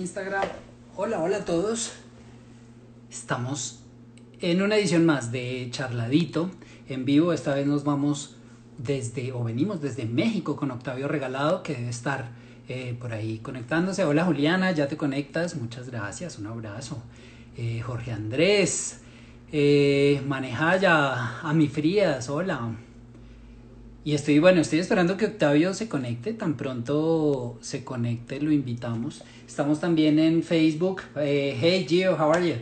Instagram. Hola, hola a todos. Estamos en una edición más de Charladito en vivo. Esta vez nos vamos desde, o venimos desde México con Octavio Regalado, que debe estar eh, por ahí conectándose. Hola Juliana, ya te conectas. Muchas gracias, un abrazo. Eh, Jorge Andrés, eh, Manejaya, a mi Frías, hola. Y estoy, bueno, estoy esperando que Octavio se conecte, tan pronto se conecte, lo invitamos. Estamos también en Facebook. Eh, hey Gio, how are you?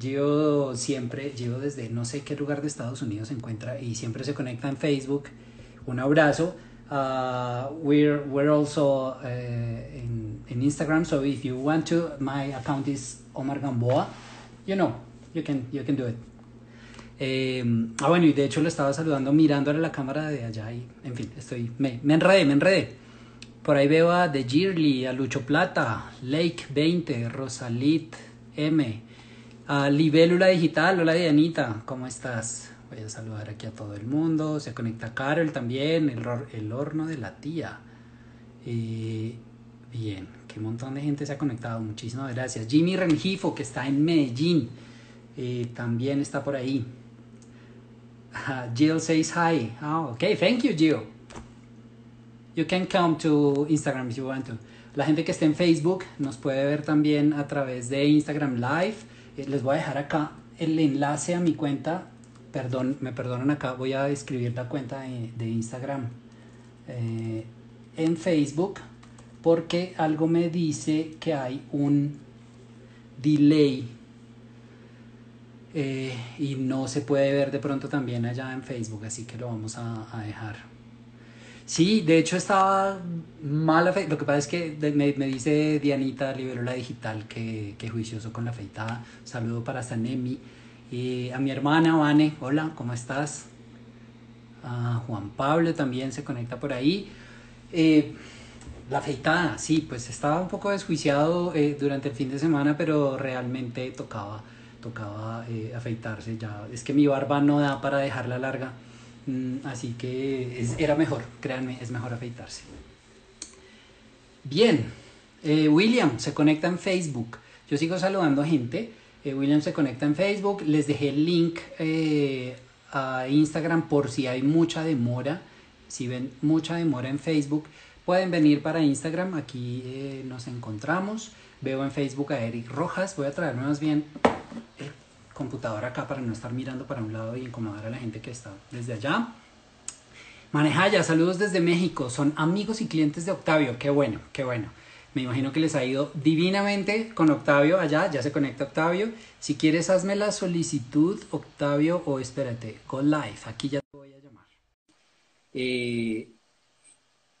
Gio siempre, Gio desde no sé qué lugar de Estados Unidos se encuentra y siempre se conecta en Facebook. Un abrazo. Uh, we're, we're also uh, in, in Instagram, so if you want to, my account is Omar Gamboa. You know, you can, you can do it. Eh, ah, bueno, y de hecho lo estaba saludando mirándole la cámara de allá y, en fin, estoy, me, me enredé, me enredé. Por ahí veo a The Girly, a Lucho Plata, Lake 20, Rosalit M, a Libélula Digital, hola Dianita, ¿cómo estás? Voy a saludar aquí a todo el mundo, se conecta Carol también, el, horno de la tía. Eh, bien, qué montón de gente se ha conectado, muchísimas gracias. Jimmy Rengifo, que está en Medellín, eh, también está por ahí. Jill says hi. Oh, okay, thank you, Jill. You can come to Instagram if you want to. La gente que esté en Facebook nos puede ver también a través de Instagram Live. Eh, les voy a dejar acá el enlace a mi cuenta. Perdón, me perdonan acá, voy a escribir la cuenta de, Instagram eh, en Facebook porque algo me dice que hay un delay eh, y no se puede ver de pronto también allá en Facebook, así que lo vamos a, dejar. Sí, de hecho estaba mal afeitado. Lo que pasa es que me, me dice Dianita la Digital que, que, juicioso con la afeitada. saludo para Sanemi. y a mi hermana Vane, hola, ¿cómo estás? A Juan Pablo también se conecta por ahí. Eh, la afeitada, sí, pues estaba un poco desjuiciado eh, durante el fin de semana, pero realmente tocaba tocaba eh, afeitarse ya. Es que mi barba no da para dejarla larga, mm, así que era mejor, créanme, es mejor afeitarse. Bien, eh, William se conecta en Facebook. Yo sigo saludando a gente. Eh, William se conecta en Facebook. Les dejé el link a Instagram por si hay mucha demora. Si ven mucha demora en Facebook, pueden venir para Instagram. Aquí nos encontramos. Veo en Facebook a Eric Rojas. Voy a traerme más bien el computador acá para no estar mirando para un lado y incomodar a la gente que está desde allá. Manejaya, saludos desde México. Son amigos y clientes de Octavio. Qué bueno, qué bueno. Me imagino que les ha ido divinamente con Octavio allá. Ya se conecta Octavio. Si quieres, hazme la solicitud, Octavio, o espérate, go live. Aquí ya te voy a llamar. Eh,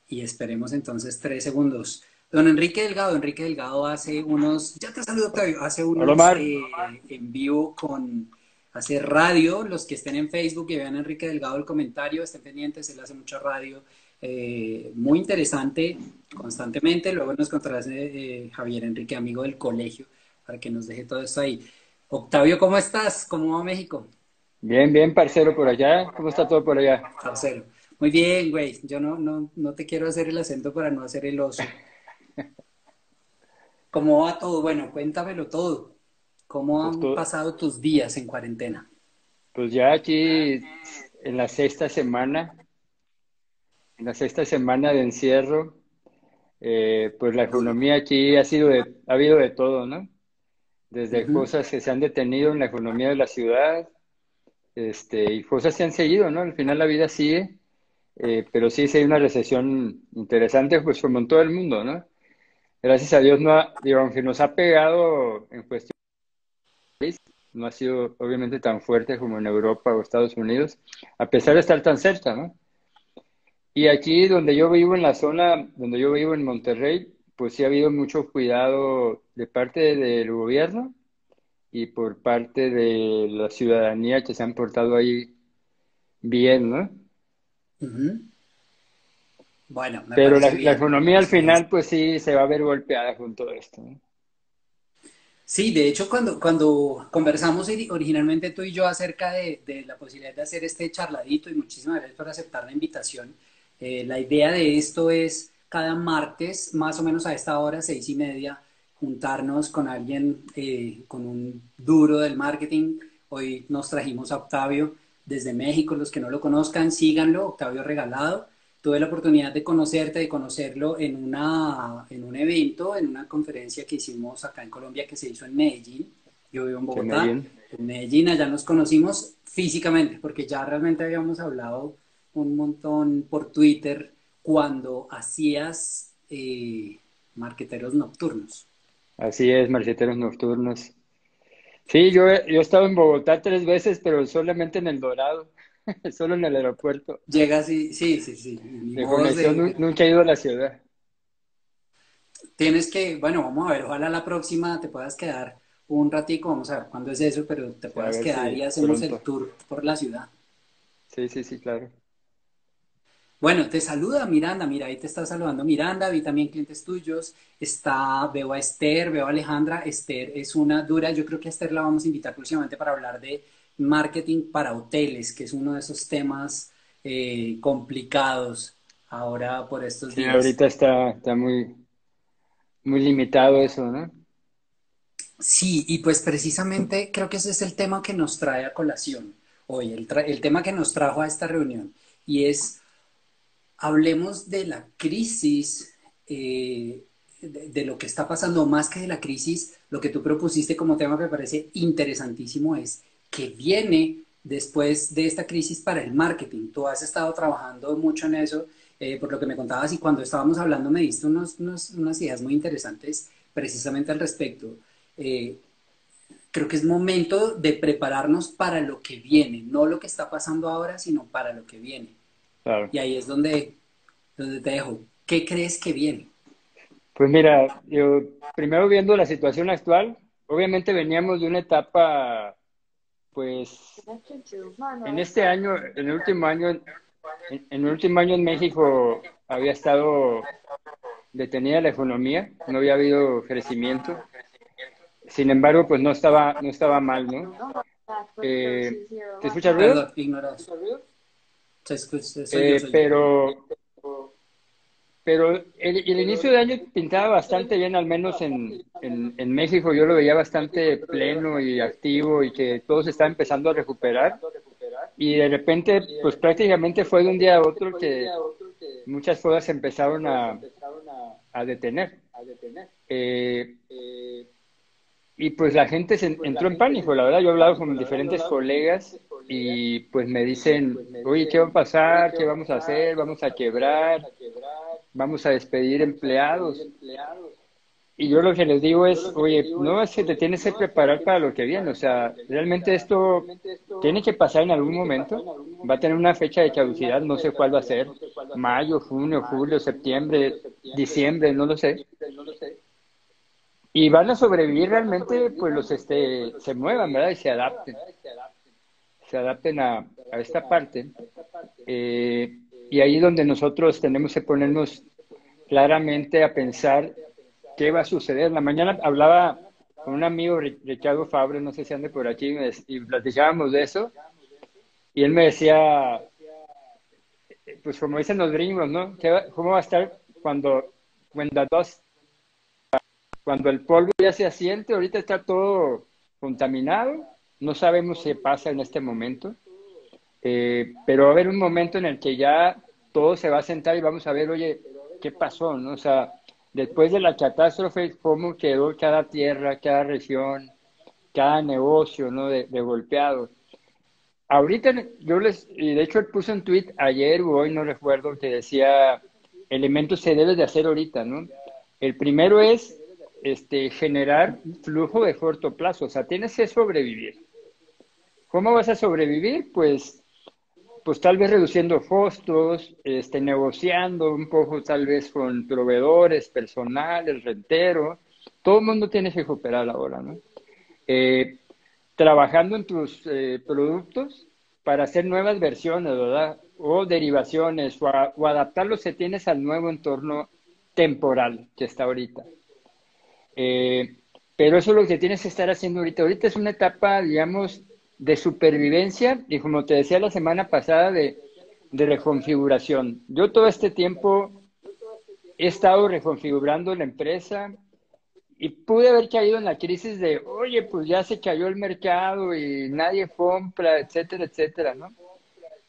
y esperemos entonces tres segundos. Don Enrique Delgado, Enrique Delgado hace unos, ya te saludo Octavio, hace unos eh, en vivo con, hace radio, los que estén en Facebook y vean a Enrique Delgado el comentario, estén pendientes, él hace mucha radio, eh, muy interesante constantemente, luego nos contarás eh, Javier Enrique, amigo del colegio, para que nos deje todo esto ahí. Octavio, ¿cómo estás? ¿Cómo va México? Bien, bien, parcero, por allá, ¿cómo está todo por allá? Parcero. Muy bien, güey, yo no, no, no te quiero hacer el acento para no hacer el oso. ¿Cómo va todo? Bueno, cuéntamelo todo. ¿Cómo han pues pasado tus días en cuarentena? Pues ya aquí en la sexta semana, en la sexta semana de encierro, eh, pues la economía aquí ha sido de, ha habido de todo, ¿no? Desde cosas que se han detenido en la economía de la ciudad, este, y cosas se han seguido, ¿no? Al final la vida sigue, eh, pero sí, sí hay una recesión interesante, pues como en todo el mundo, ¿no? Gracias a Dios, no digo, aunque nos ha pegado en cuestión, no ha sido obviamente tan fuerte como en Europa o Estados Unidos, a pesar de estar tan cerca, ¿no? Y aquí donde yo vivo, en la zona donde yo vivo en Monterrey, pues sí ha habido mucho cuidado de parte del gobierno y por parte de la ciudadanía que se han portado ahí bien, ¿no? Bueno, Pero la, economía al final, pues sí, se va a ver golpeada con todo esto. Sí, de hecho, cuando, cuando conversamos originalmente tú y yo acerca de, la posibilidad de hacer este charladito, y muchísimas gracias por aceptar la invitación, eh, la idea de esto es cada martes, más o menos a esta hora, seis y media, juntarnos con alguien, eh, con un duro del marketing. Hoy nos trajimos a Octavio desde México. Los que no lo conozcan, síganlo, Octavio Regalado. Tuve la oportunidad de conocerte, de conocerlo en, una, en un evento, en una conferencia que hicimos acá en Colombia que se hizo en Medellín. Yo vivo en Bogotá. En Medellín, allá nos conocimos físicamente, porque ya realmente habíamos hablado un montón por Twitter cuando hacías eh, marqueteros nocturnos. Así es, marqueteros nocturnos. Sí, yo, yo he estado en Bogotá tres veces, pero solamente en El Dorado, solo en el aeropuerto. Llegas y sí, sí, sí. nunca he ido a la ciudad. Tienes que, bueno, vamos a ver, ojalá la próxima te puedas quedar un ratico, vamos a ver cuándo es eso, pero te puedas quedar y hacemos el tour por la ciudad. Sí, sí, sí, claro. Bueno, te saluda Miranda, mira, ahí te está saludando Miranda, vi también clientes tuyos, está, veo a Esther, veo a Alejandra, Esther es una dura, yo creo que a Esther la vamos a invitar próximamente para hablar de marketing para hoteles, que es uno de esos temas eh, complicados ahora por estos días. Sí, ahorita está, está muy, muy limitado eso, ¿no? Sí, y pues precisamente creo que ese es el tema que nos trae a colación hoy, el, el tema que nos trajo a esta reunión, y es hablemos de la crisis, eh, de, lo que está pasando, más que de la crisis, lo que tú propusiste como tema que me parece interesantísimo es que viene después de esta crisis para el marketing. Tú has estado trabajando mucho en eso, eh, por lo que me contabas, y cuando estábamos hablando me diste unos, unas ideas muy interesantes precisamente al respecto. Eh, creo que es momento de prepararnos para lo que viene, no lo que está pasando ahora, sino para lo que viene. Y ahí es donde, donde te dejo. ¿Qué crees que viene? Pues mira, yo primero viendo la situación actual, obviamente veníamos de una etapa, pues, en este año, en el último año, en, el último año en México había estado detenida la economía, no había habido crecimiento. Sin embargo, pues no estaba, no estaba mal, ¿no? Eh, ¿Te escuchas ruido? Eh, pero pero el, inicio de año pintaba bastante bien, al menos en, en, México yo lo veía bastante pleno y activo y que todo se está empezando a recuperar. Y de repente, pues prácticamente fue de un día a otro que muchas cosas empezaron a, a detener. Eh, y pues la gente se entró en pánico, la verdad. Yo he hablado con diferentes colegas y pues me dicen, oye, ¿qué va a pasar? ¿Qué vamos a hacer? ¿Vamos a quebrar? ¿Vamos a despedir empleados? Y yo lo que les digo es, oye, no es que te tienes que preparar para lo que viene, o sea, realmente esto tiene que pasar en algún momento, va a tener una fecha de caducidad, no sé cuál va a ser, mayo, junio, julio, septiembre, diciembre, no lo sé. Y van a sobrevivir realmente, pues los este, se muevan, ¿verdad? Y se adapten se adapten a, esta parte. Eh, y ahí donde nosotros tenemos que ponernos claramente a pensar qué va a suceder. La mañana hablaba con un amigo, Ricardo Fabre, no sé si ande por aquí, y platicábamos de eso. Y él me decía, pues como dicen los gringos, ¿no? ¿Cómo va a estar cuando, cuando el polvo ya se asiente? Ahorita está todo contaminado no sabemos qué pasa en este momento, eh, pero va a haber un momento en el que ya todo se va a sentar y vamos a ver, oye, ¿qué pasó? ¿no? O sea, después de la catástrofe, ¿cómo quedó cada tierra, cada región, cada negocio, ¿no? De, golpeado. Ahorita yo les, y de hecho puse un tweet ayer o hoy, no recuerdo, que decía, elementos se debe de hacer ahorita, ¿no? El primero es este, generar flujo de corto plazo, o sea, tienes que sobrevivir. ¿Cómo vas a sobrevivir? Pues, pues tal vez reduciendo costos, este, negociando un poco tal vez con proveedores, personal, el rentero. Todo el mundo tiene que cooperar ahora, ¿no? Eh, trabajando en tus eh, productos para hacer nuevas versiones, ¿verdad? O derivaciones, o, o adaptarlos si tienes al nuevo entorno temporal que está ahorita. Eh, pero eso es lo que tienes que estar haciendo ahorita. Ahorita es una etapa, digamos, de supervivencia y como te decía la semana pasada, de, reconfiguración. Yo todo este tiempo he estado reconfigurando la empresa y pude haber caído en la crisis de, oye, pues ya se cayó el mercado y nadie compra, etcétera, etcétera, ¿no?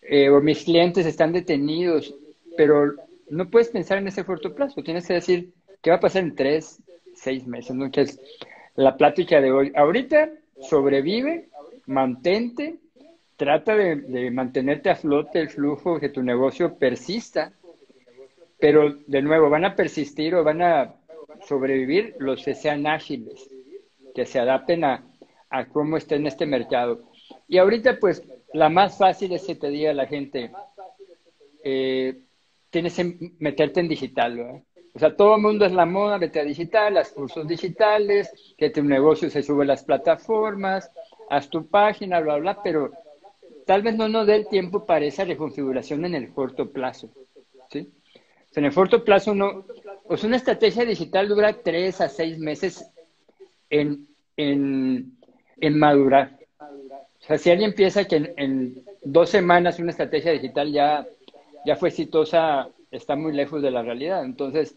Eh, o mis clientes están detenidos, pero no puedes pensar en ese corto plazo, tienes que decir, ¿qué va a pasar en tres, seis meses? ¿no? Entonces, la plática de hoy, ahorita sobrevive, mantente, trata de, mantenerte a flote el flujo, que tu negocio persista, pero de nuevo, van a persistir o van a sobrevivir los que sean ágiles, que se adapten a, a cómo está en este mercado. Y ahorita, pues, la más fácil es que te diga la gente, eh, tienes que meterte en digital, O sea, todo el mundo es la moda, vete a digital, haz cursos digitales, que tu negocio se sube a las plataformas, haz tu página, bla, bla, pero tal vez no nos dé el tiempo para esa reconfiguración en el corto plazo, ¿sí? en el corto plazo no, pues una estrategia digital dura tres a seis meses en, en, en madurar. O sea, si alguien piensa que en, dos semanas una estrategia digital ya, ya fue exitosa, está muy lejos de la realidad. Entonces,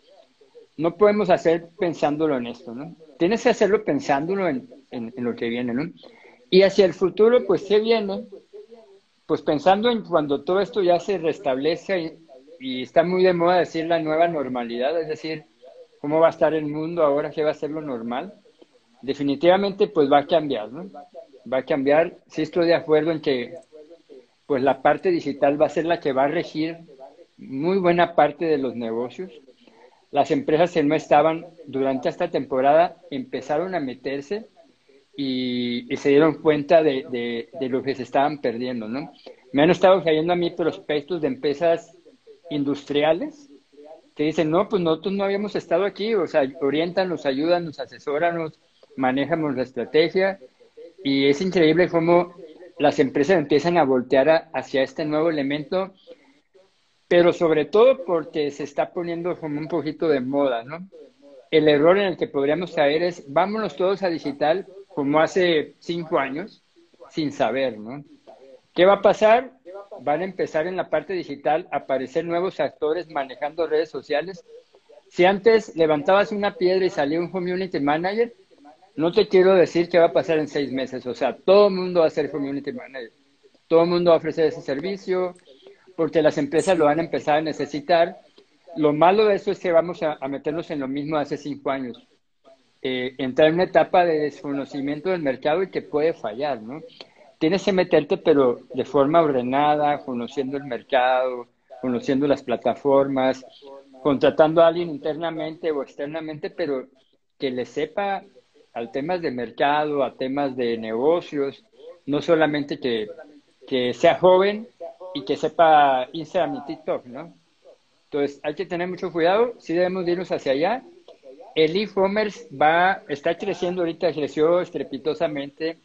no podemos hacer pensándolo en esto, ¿no? Tienes que hacerlo pensándolo en, en, en lo que viene, ¿no? Y hacia el futuro, pues, ¿qué viene? Pues pensando en cuando todo esto ya se restablece y está muy de moda decir la nueva normalidad, es decir, cómo va a estar el mundo ahora, qué va a ser lo normal. Definitivamente, pues va a cambiar, ¿no? Va a cambiar. Sí estoy de acuerdo en que, pues la parte digital va a ser la que va a regir muy buena parte de los negocios. Las empresas que no estaban durante esta temporada empezaron a meterse y, se dieron cuenta de, de, de, lo que se estaban perdiendo, ¿no? Me han estado cayendo a mí prospectos de empresas industriales que dicen, no, pues nosotros no habíamos estado aquí, o sea, orientan, nos ayudan, nos asesoran, nos manejamos la estrategia y es increíble cómo las empresas empiezan a voltear hacia este nuevo elemento, pero sobre todo porque se está poniendo como un poquito de moda, ¿no? El error en el que podríamos caer es, vámonos todos a digital como hace cinco años, sin saber, ¿no? ¿Qué va a pasar? van a empezar en la parte digital a aparecer nuevos actores manejando redes sociales. Si antes levantabas una piedra y salía un community manager, no te quiero decir qué va a pasar en seis meses. O sea, todo el mundo va a ser community manager. Todo el mundo va a ofrecer ese servicio porque las empresas lo van a empezar a necesitar. Lo malo de eso es que vamos a, meternos en lo mismo hace cinco años. Eh, entrar en una etapa de desconocimiento del mercado y que puede fallar, ¿no? tienes que meterte, pero de forma ordenada, conociendo el mercado, conociendo las plataformas, contratando a alguien internamente o externamente, pero que le sepa al temas de mercado, a temas de negocios, no solamente que, que sea joven y que sepa Instagram y TikTok, ¿no? Entonces, hay que tener mucho cuidado, sí debemos irnos hacia allá. El e-commerce va, está creciendo ahorita, creció estrepitosamente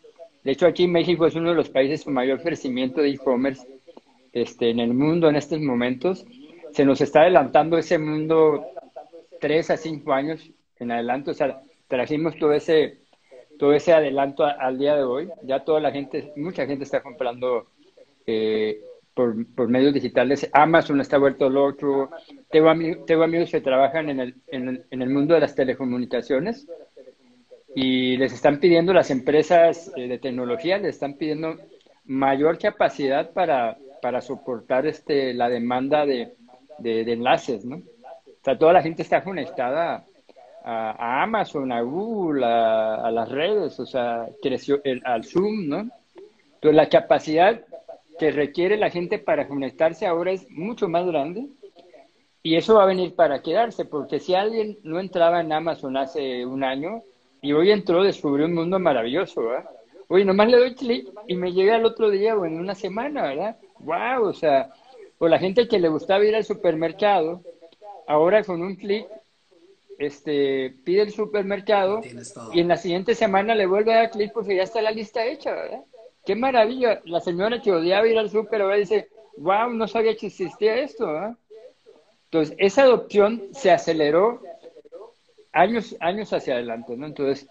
de hecho, aquí México es uno de los países con mayor crecimiento de e-commerce este, en el mundo en estos momentos. Se nos está adelantando ese mundo tres a cinco años en adelante. O sea, trajimos todo ese, todo ese adelanto al día de hoy. Ya toda la gente, mucha gente está comprando eh, por, medios digitales. Amazon está vuelto loco. Tengo, tengo amigos que trabajan en el, en el, en el mundo de las telecomunicaciones y les están pidiendo las empresas eh, de tecnología, les están pidiendo mayor capacidad para, para soportar este, la demanda de, de, enlaces, ¿no? O sea, toda la gente está conectada a, Amazon, a Google, a, las redes, o sea, creció el, al Zoom, ¿no? Entonces, la capacidad que requiere la gente para conectarse ahora es mucho más grande y eso va a venir para quedarse, porque si alguien no entraba en Amazon hace un año, y hoy entró, descubrió un mundo maravilloso, ¿verdad? Oye, nomás le doy clic y me llega el otro día o en una semana, ¿verdad? ¡Wow! O sea, o la gente que le gustaba ir al supermercado, ahora con un clic, este, pide el supermercado y en la siguiente semana le vuelve a dar clic porque ya está la lista hecha, ¿verdad? ¡Qué maravilla! La señora que odiaba ir al super ahora dice, ¡Wow! No sabía que existía esto, ¿verdad? Entonces, esa adopción se aceleró años, años hacia adelante, ¿no? Entonces,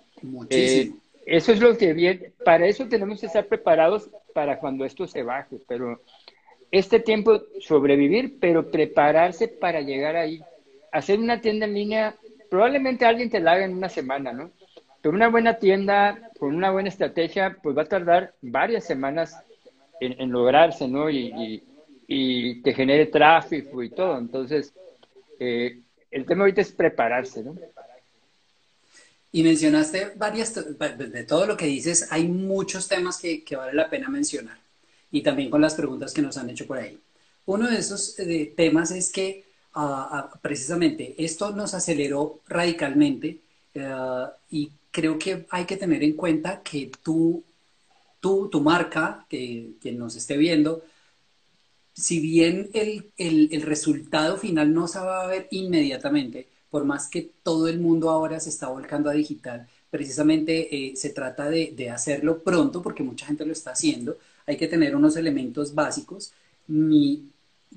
eh, eso es lo que viene, para eso tenemos que estar preparados para cuando esto se baje, pero este tiempo sobrevivir, pero prepararse para llegar ahí. Hacer una tienda en línea probablemente alguien te la haga en una semana, ¿no? Pero una buena tienda, con una buena estrategia, pues va a tardar varias semanas en, lograrse, ¿no? Y, y, que genere tráfico y todo. Entonces, eh, el tema ahorita es prepararse, ¿no? Y mencionaste varias, de todo lo que dices, hay muchos temas que, que vale la pena mencionar. Y también con las preguntas que nos han hecho por ahí. Uno de esos eh, temas es que ah, precisamente esto nos aceleró radicalmente eh, y creo que hay que tener en cuenta que tú, tú tu marca, que quien nos esté viendo, si bien el, el, resultado final no se va a ver inmediatamente, por más que todo el mundo ahora se está volcando a digital, precisamente eh, se trata de, hacerlo pronto porque mucha gente lo está haciendo. Hay que tener unos elementos básicos.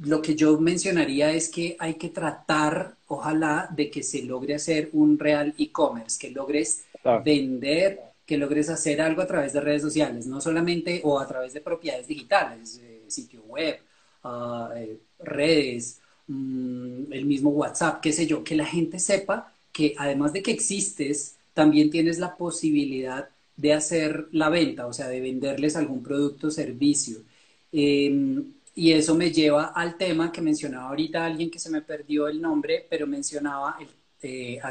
Lo que yo mencionaría es que hay que tratar, ojalá, de que se logre hacer un real e-commerce, que logres vender, que logres hacer algo a través de redes sociales, no solamente o a través de propiedades digitales, eh, sitio web, ah, eh, redes, Mm, el mismo WhatsApp, qué sé yo, que la gente sepa que además de que existes, también tienes la posibilidad de hacer la venta, o sea, de venderles algún producto o servicio. Em, y eso me lleva al tema que mencionaba ahorita alguien que se me perdió el nombre, pero mencionaba el, eh,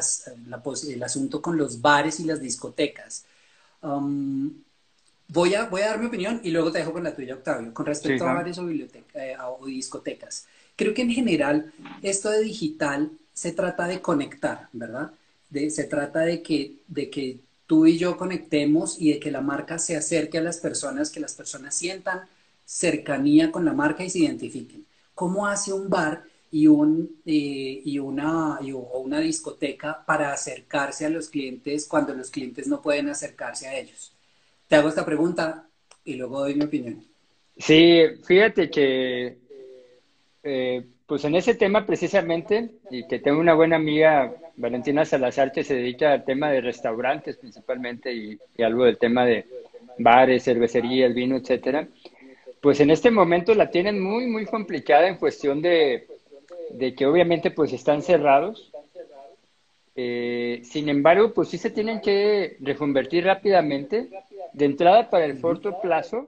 el asunto con los bares y las discotecas. Um, voy, a, voy a dar mi opinión y luego te dejo con la tuya, Octavio, con respecto a bares o, eh, o discotecas. Creo que en general esto de digital se trata de conectar, ¿verdad? se trata de que, de que tú y yo conectemos y de que la marca se acerque a las personas, que las personas sientan cercanía con la marca y se identifiquen. ¿Cómo hace un bar y, un, eh, y, una, o una discoteca para acercarse a los clientes cuando los clientes no pueden acercarse a ellos? Te hago esta pregunta y luego doy mi opinión. Sí, fíjate que eh, pues en ese tema precisamente, y que tengo una buena amiga, Valentina Salazar, que se dedica al tema de restaurantes principalmente y, algo del tema de bares, cervecerías, vino, etcétera, pues en este momento la tienen muy, muy complicada en cuestión de, que obviamente pues están cerrados. Eh, sin embargo, pues sí se tienen que reconvertir rápidamente. De entrada para el corto plazo,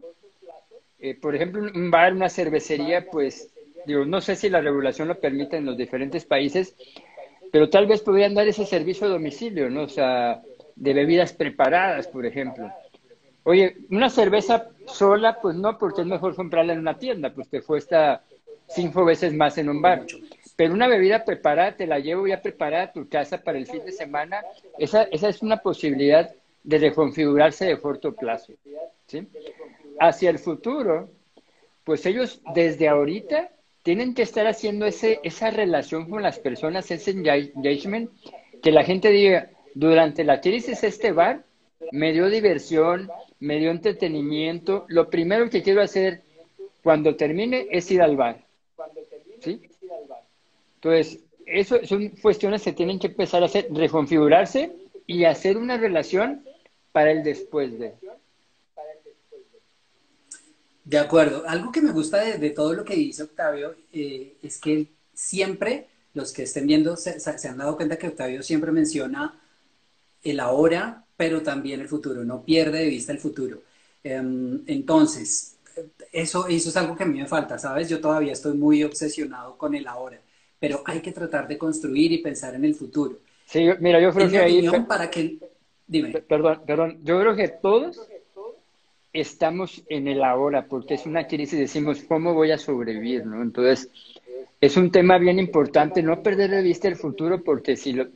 eh, por ejemplo, un bar, una cervecería, pues digo, no sé si la regulación lo permite en los diferentes países, pero tal vez podrían dar ese servicio a domicilio, ¿no? O sea, de bebidas preparadas, por ejemplo. Oye, una cerveza sola, pues no, porque es mejor comprarla en una tienda, pues te cuesta cinco veces más en un bar. Pero una bebida preparada, te la llevo ya preparada a tu casa para el fin de semana, esa, esa es una posibilidad de reconfigurarse de corto plazo. Hacia el futuro, pues ellos desde ahorita tienen que estar haciendo ese, esa relación con las personas, ese engagement, que la gente diga, durante la crisis este bar me dio diversión, me dio entretenimiento, lo primero que quiero hacer cuando termine es ir al bar. ¿Sí? Entonces, eso son cuestiones que tienen que empezar a hacer, reconfigurarse y hacer una relación para el después de. De acuerdo. Algo que me gusta de, todo lo que dice Octavio eh, es que siempre, los que estén viendo, se, han dado cuenta que Octavio siempre menciona el ahora, pero también el futuro. No pierde de vista el futuro. Em, entonces, eso, eso es algo que a mí me falta, ¿sabes? Yo todavía estoy muy obsesionado con el ahora, pero hay que tratar de construir y pensar en el futuro. Sí, mira, yo creo que ahí... para que... Dime. Perdón, perdón. Yo creo que todos estamos en el ahora, porque es una crisis y decimos, ¿cómo voy a sobrevivir? ¿no? Entonces, es un tema bien importante, no perder de vista el futuro, porque si lo,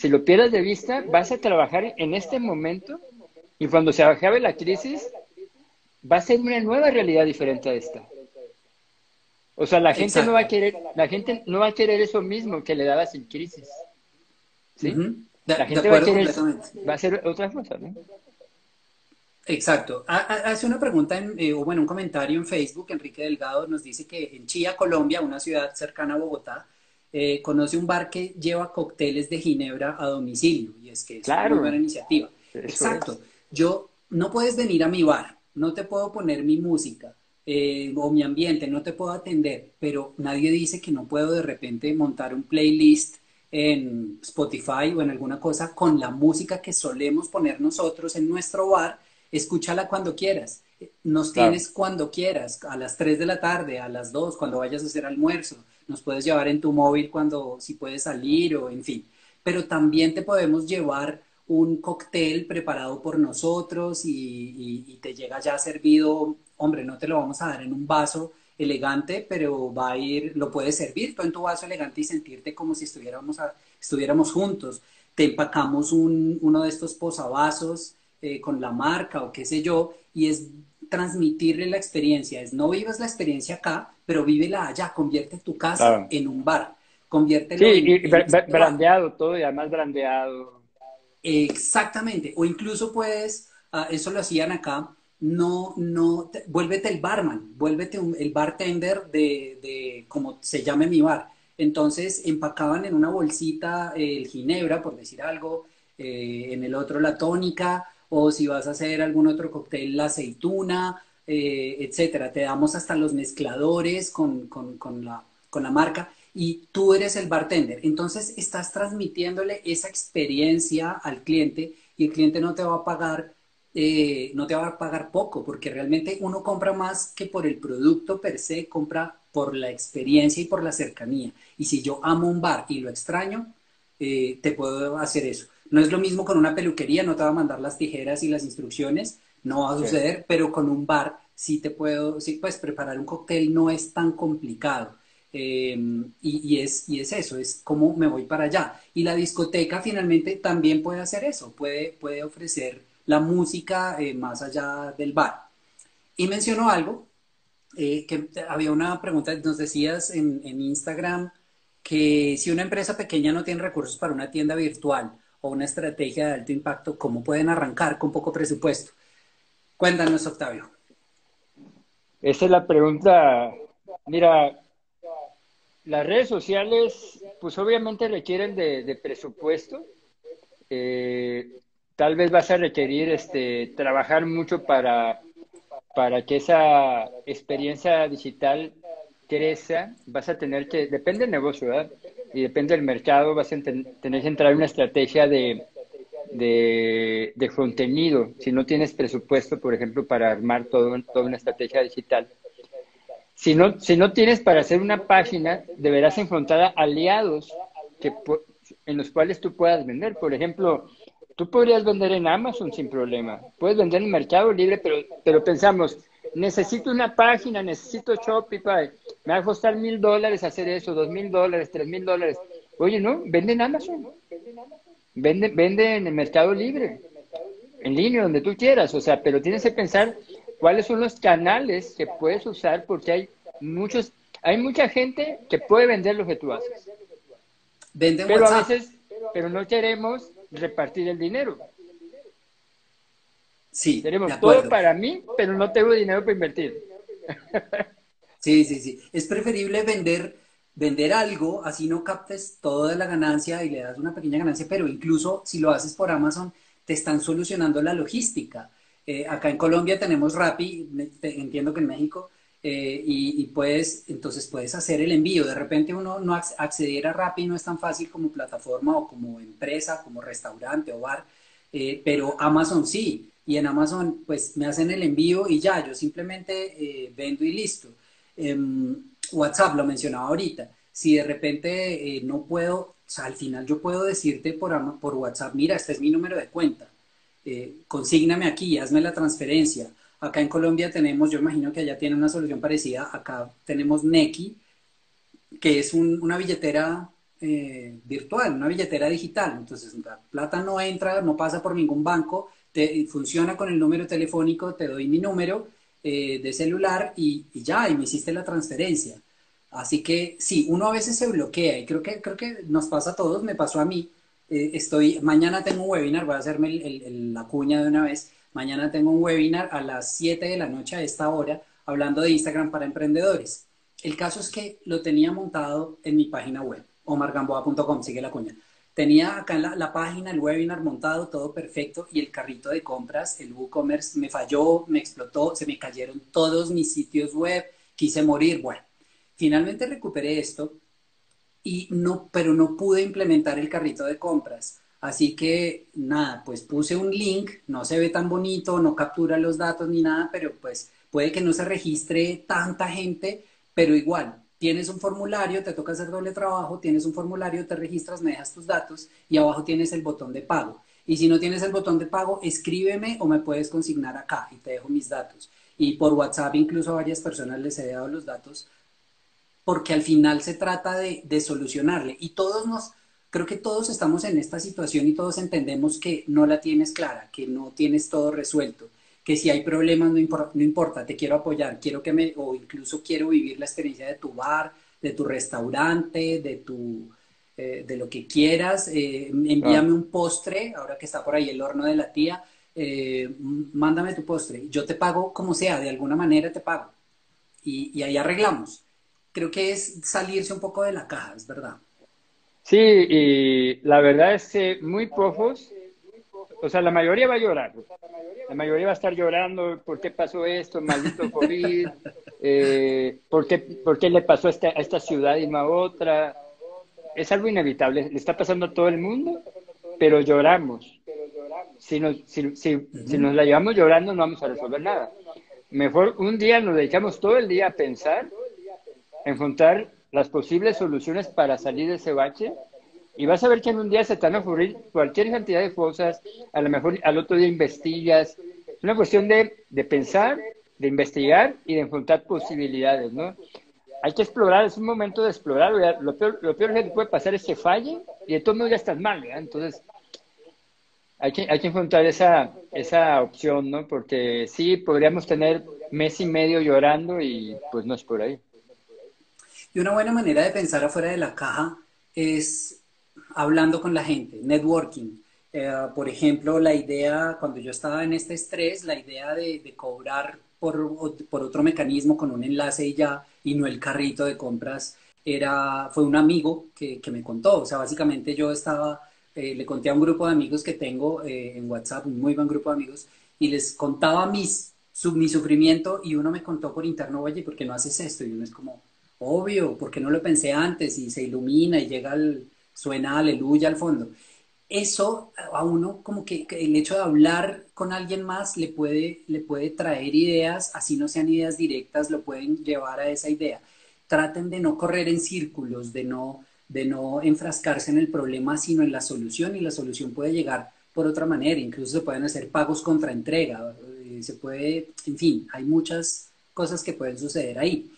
si lo pierdes de vista, vas a trabajar en este momento y cuando se acabe la crisis, va a ser una nueva realidad diferente a esta. O sea, la gente no va a querer, la gente no va a querer eso mismo que le daba sin crisis. ¿Sí? la gente va a querer, va a ser otra cosa, ¿no? Exacto. Hace una pregunta, eh, o bueno, un comentario en Facebook, Enrique Delgado nos dice que en Chía, Colombia, una ciudad cercana a Bogotá, eh, conoce un bar que lleva cócteles de ginebra a domicilio, y es que es una buena iniciativa. Exacto. Yo, no puedes venir a mi bar, no te puedo poner mi música eh, o mi ambiente, no te puedo atender, pero nadie dice que no puedo de repente montar un playlist en Spotify o en alguna cosa con la música que solemos poner nosotros en nuestro bar, escúchala cuando quieras. Nos tienes cuando quieras, a las 3 de la tarde, a las 2, cuando vayas a hacer almuerzo. Nos puedes llevar en tu móvil cuando, si puedes salir o en fin. Pero también te podemos llevar un cóctel preparado por nosotros y, te llega ya servido, hombre, no te lo vamos a dar en un vaso elegante, pero va a ir, lo puedes servir tú en tu vaso elegante y sentirte como si estuviéramos, estuviéramos juntos. Te empacamos un, uno de estos posavasos eh, con la marca o qué sé yo, y es transmitirle la experiencia, es no vivas la experiencia acá, pero vívela allá, convierte tu casa en un bar, convierte Sí, y brandeado todo y además brandeado. Exactamente, o incluso puedes, ah, eso lo hacían acá, no, no, vuélvete el barman, vuélvete el bartender de, de, como se llame mi bar. Entonces empacaban en una bolsita el ginebra, por decir algo, eh, en el otro la tónica, o si vas a hacer algún otro cóctel, la aceituna, eh, etcétera. Te damos hasta los mezcladores con, con, con, la, con la marca y tú eres el bartender. Entonces estás transmitiéndole esa experiencia al cliente y el cliente no te va a pagar, eh, no te va a pagar poco, porque realmente uno compra más que por el producto per se, compra por la experiencia y por la cercanía. Y si yo amo un bar y lo extraño, eh, te puedo hacer eso. No es lo mismo con una peluquería, no te va a mandar las tijeras y las instrucciones, no va a suceder, pero con un bar sí te puedo, sí, pues preparar un cóctel no es tan complicado. Em, y, es, y es eso, es cómo me voy para allá. Y la discoteca finalmente también puede hacer eso, puede, puede ofrecer la música eh, más allá del bar. Y mencionó algo, eh, que había una pregunta, nos decías en, en Instagram que si una empresa pequeña no tiene recursos para una tienda virtual o una estrategia de alto impacto, ¿cómo pueden arrancar con poco presupuesto? Cuéntanos, Octavio. Esa es la pregunta. Mira, las redes sociales, pues obviamente requieren de, presupuesto. Eh, tal vez vas a requerir este, trabajar mucho para, para que esa experiencia digital crezca. Vas a tener que, depende del negocio, ¿verdad? Y depende del mercado, vas a tener que entrar en una estrategia de, de, de, contenido. Si no tienes presupuesto, por ejemplo, para armar todo, toda una estrategia digital, si no, si no tienes para hacer una página, deberás encontrar aliados que, en los cuales tú puedas vender. Por ejemplo, tú podrías vender en Amazon sin problema. Puedes vender en Mercado Libre, pero, pero pensamos, necesito una página, necesito Shopify, me va a costar mil dólares hacer eso, dos mil dólares, tres mil dólares. Oye, no, vende en Amazon. Vende, vende en el Mercado Libre, en línea, donde tú quieras. O sea, pero tienes que pensar cuáles son los canales que puedes usar porque hay muchos, hay mucha gente que puede vender lo que tú haces. pero a veces, pero no queremos repartir el dinero. Sí, tenemos todo para mí, pero no tengo dinero para invertir. Sí, sí, sí. Es preferible vender, vender algo, así no captes toda la ganancia y le das una pequeña ganancia, pero incluso si lo haces por Amazon, te están solucionando la logística. Eh, acá en Colombia tenemos Rappi, entiendo que en México, eh, y, puedes, entonces puedes hacer el envío. De repente uno no acceder a Rappi no es tan fácil como plataforma o como empresa, como restaurante o bar, eh, pero Amazon sí. Y en Amazon pues me hacen el envío y ya, yo simplemente vendo y listo. Em, WhatsApp lo mencionaba ahorita. Si de repente no puedo, al final yo puedo decirte por, por WhatsApp, mira, este es mi número de cuenta eh, consígname aquí, hazme la transferencia. Acá en Colombia tenemos, yo imagino que allá tiene una solución parecida, acá tenemos Neki, que es una billetera eh, virtual, una billetera digital. Entonces, la plata no entra, no pasa por ningún banco, funciona con el número telefónico, te doy mi número eh, de celular y, y, ya, y me hiciste la transferencia. Así que sí, uno a veces se bloquea y creo que, creo que nos pasa a todos, me pasó a mí eh, estoy, mañana tengo un webinar, voy a hacerme la cuña de una vez. Mañana tengo un webinar a las 7 de la noche a esta hora hablando de Instagram para emprendedores. El caso es que lo tenía montado en mi página web, omargamboa.com, sigue la cuña. Tenía acá en la, página el webinar montado, todo perfecto, y el carrito de compras, el WooCommerce, me falló, me explotó, se me cayeron todos mis sitios web, quise morir. Bueno, finalmente recuperé esto y no, pero no pude implementar el carrito de compras. Así que nada, pues puse un link, no se ve tan bonito, no captura los datos ni nada, pero pues puede que no se registre tanta gente, pero igual, tienes un formulario, te toca hacer doble trabajo, tienes un formulario, te registras, me dejas tus datos y abajo tienes el botón de pago. Y si no tienes el botón de pago, escríbeme o me puedes consignar acá y te dejo mis datos. Y por WhatsApp incluso a varias personas les he dado los datos porque al final se trata de, de solucionarle. Y todos nos, creo que todos estamos en esta situación y todos entendemos que no la tienes clara, que no tienes todo resuelto, que si hay problemas no, importa, te quiero apoyar, quiero que me, o incluso quiero vivir la experiencia de tu bar, de tu restaurante, de tu, eh, de lo que quieras, eh, envíame un postre, ahora que está por ahí el horno de la tía, eh, mándame tu postre, yo te pago como sea, de alguna manera te pago. Y, y ahí arreglamos. Creo que es salirse un poco de la caja, es verdad. Sí, y la verdad es que muy pocos, o sea, la mayoría va a llorar. La mayoría va a estar llorando, ¿por qué pasó esto? Maldito COVID. Eh, ¿por, qué, ¿por, qué, le pasó a esta, a esta ciudad y no a otra? Es algo inevitable, le está pasando a todo el mundo, pero lloramos. Si nos, si, si, si nos la llevamos llorando, no vamos a resolver nada. Mejor un día nos dedicamos todo el día a pensar, a encontrar las posibles soluciones para salir de ese bache y vas a ver que en un día se te van a ocurrir cualquier cantidad de cosas, a lo mejor al otro día investigas. Es una cuestión de, de pensar, de investigar y de encontrar posibilidades, ¿no? Hay que explorar, es un momento de explorar. Lo peor, lo peor que te puede pasar es que falle y de todos modos ya estás mal, ¿verdad? Entonces, hay que, hay que encontrar esa, esa opción, ¿no? Porque sí, podríamos tener mes y medio llorando y pues no es por ahí. Y una buena manera de pensar afuera de la caja es hablando con la gente, networking. Eh, por ejemplo, la idea, cuando yo estaba en este estrés, la idea de, cobrar por, por, otro mecanismo con un enlace y ya, y no el carrito de compras, era, fue un amigo que, que me contó. O sea, básicamente yo estaba, eh, le conté a un grupo de amigos que tengo eh, en WhatsApp, un muy buen grupo de amigos, y les contaba mis, su, mi sufrimiento y uno me contó por interno, oye, ¿por qué no haces esto? Y uno es como, Obvio, porque no lo pensé antes y se ilumina y llega el, suena aleluya al fondo. Eso a uno como que, el hecho de hablar con alguien más le puede, le puede traer ideas, así no sean ideas directas, lo pueden llevar a esa idea. Traten de no correr en círculos, de no, de no enfrascarse en el problema, sino en la solución y la solución puede llegar por otra manera, incluso se pueden hacer pagos contra entrega, eh, se puede, en fin, hay muchas cosas que pueden suceder ahí.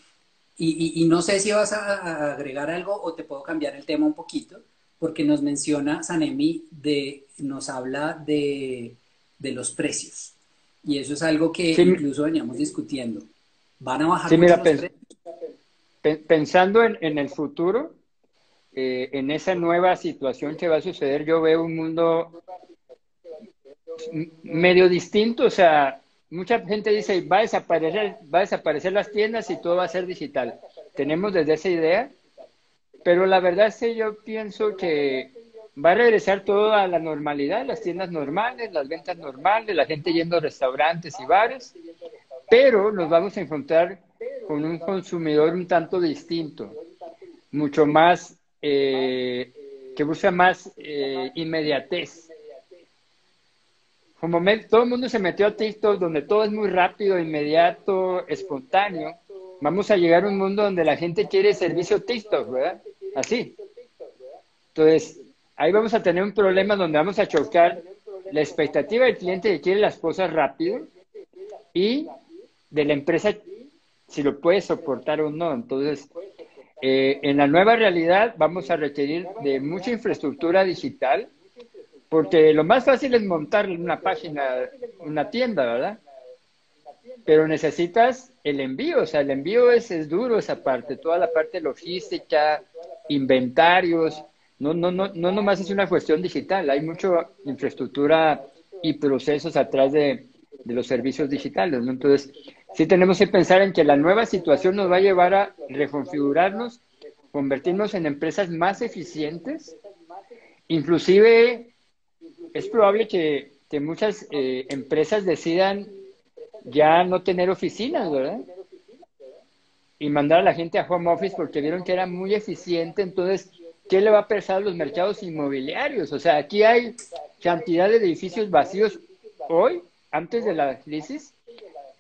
Y, no sé si vas a, agregar algo o te puedo cambiar el tema un poquito, porque nos menciona Sanemi, de, nos habla de, los precios. Y eso es algo que incluso veníamos discutiendo. ¿Van a bajar sí, mira, Pensando en, el futuro, eh, en esa nueva situación que va a suceder, yo veo un mundo medio distinto, o sea, mucha gente dice, va a desaparecer, va a desaparecer las tiendas y todo va a ser digital. Tenemos desde esa idea, pero la verdad es que yo pienso que va a regresar todo a la normalidad, las tiendas normales, las ventas normales, la gente yendo a restaurantes y bares, pero nos vamos a encontrar con un consumidor un tanto distinto, mucho más, eh, que busca más eh, inmediatez como todo el mundo se metió a TikTok, donde todo es muy rápido, inmediato, espontáneo, vamos a llegar a un mundo donde la gente quiere servicio TikTok, ¿verdad? Así. Entonces, ahí vamos a tener un problema donde vamos a chocar la expectativa del cliente que quiere las cosas rápido y de la empresa si lo puede soportar o no. Entonces, eh, en la nueva realidad vamos a requerir de mucha infraestructura digital porque lo más fácil es montar una página, una tienda, ¿verdad? Pero necesitas el envío, o sea, el envío es, es duro esa parte, toda la parte logística, inventarios, no, no, no, no nomás es una cuestión digital, hay mucha infraestructura y procesos atrás de, de los servicios digitales, ¿no? Entonces, sí tenemos que pensar en que la nueva situación nos va a llevar a reconfigurarnos, convertirnos en empresas más eficientes, inclusive es probable que, muchas eh, empresas decidan ya no tener oficinas, ¿verdad? Y mandar a la gente a home office porque vieron que era muy eficiente. Entonces, ¿qué le va a pesar a los mercados inmobiliarios? O sea, aquí hay cantidad de edificios vacíos hoy, antes de la crisis,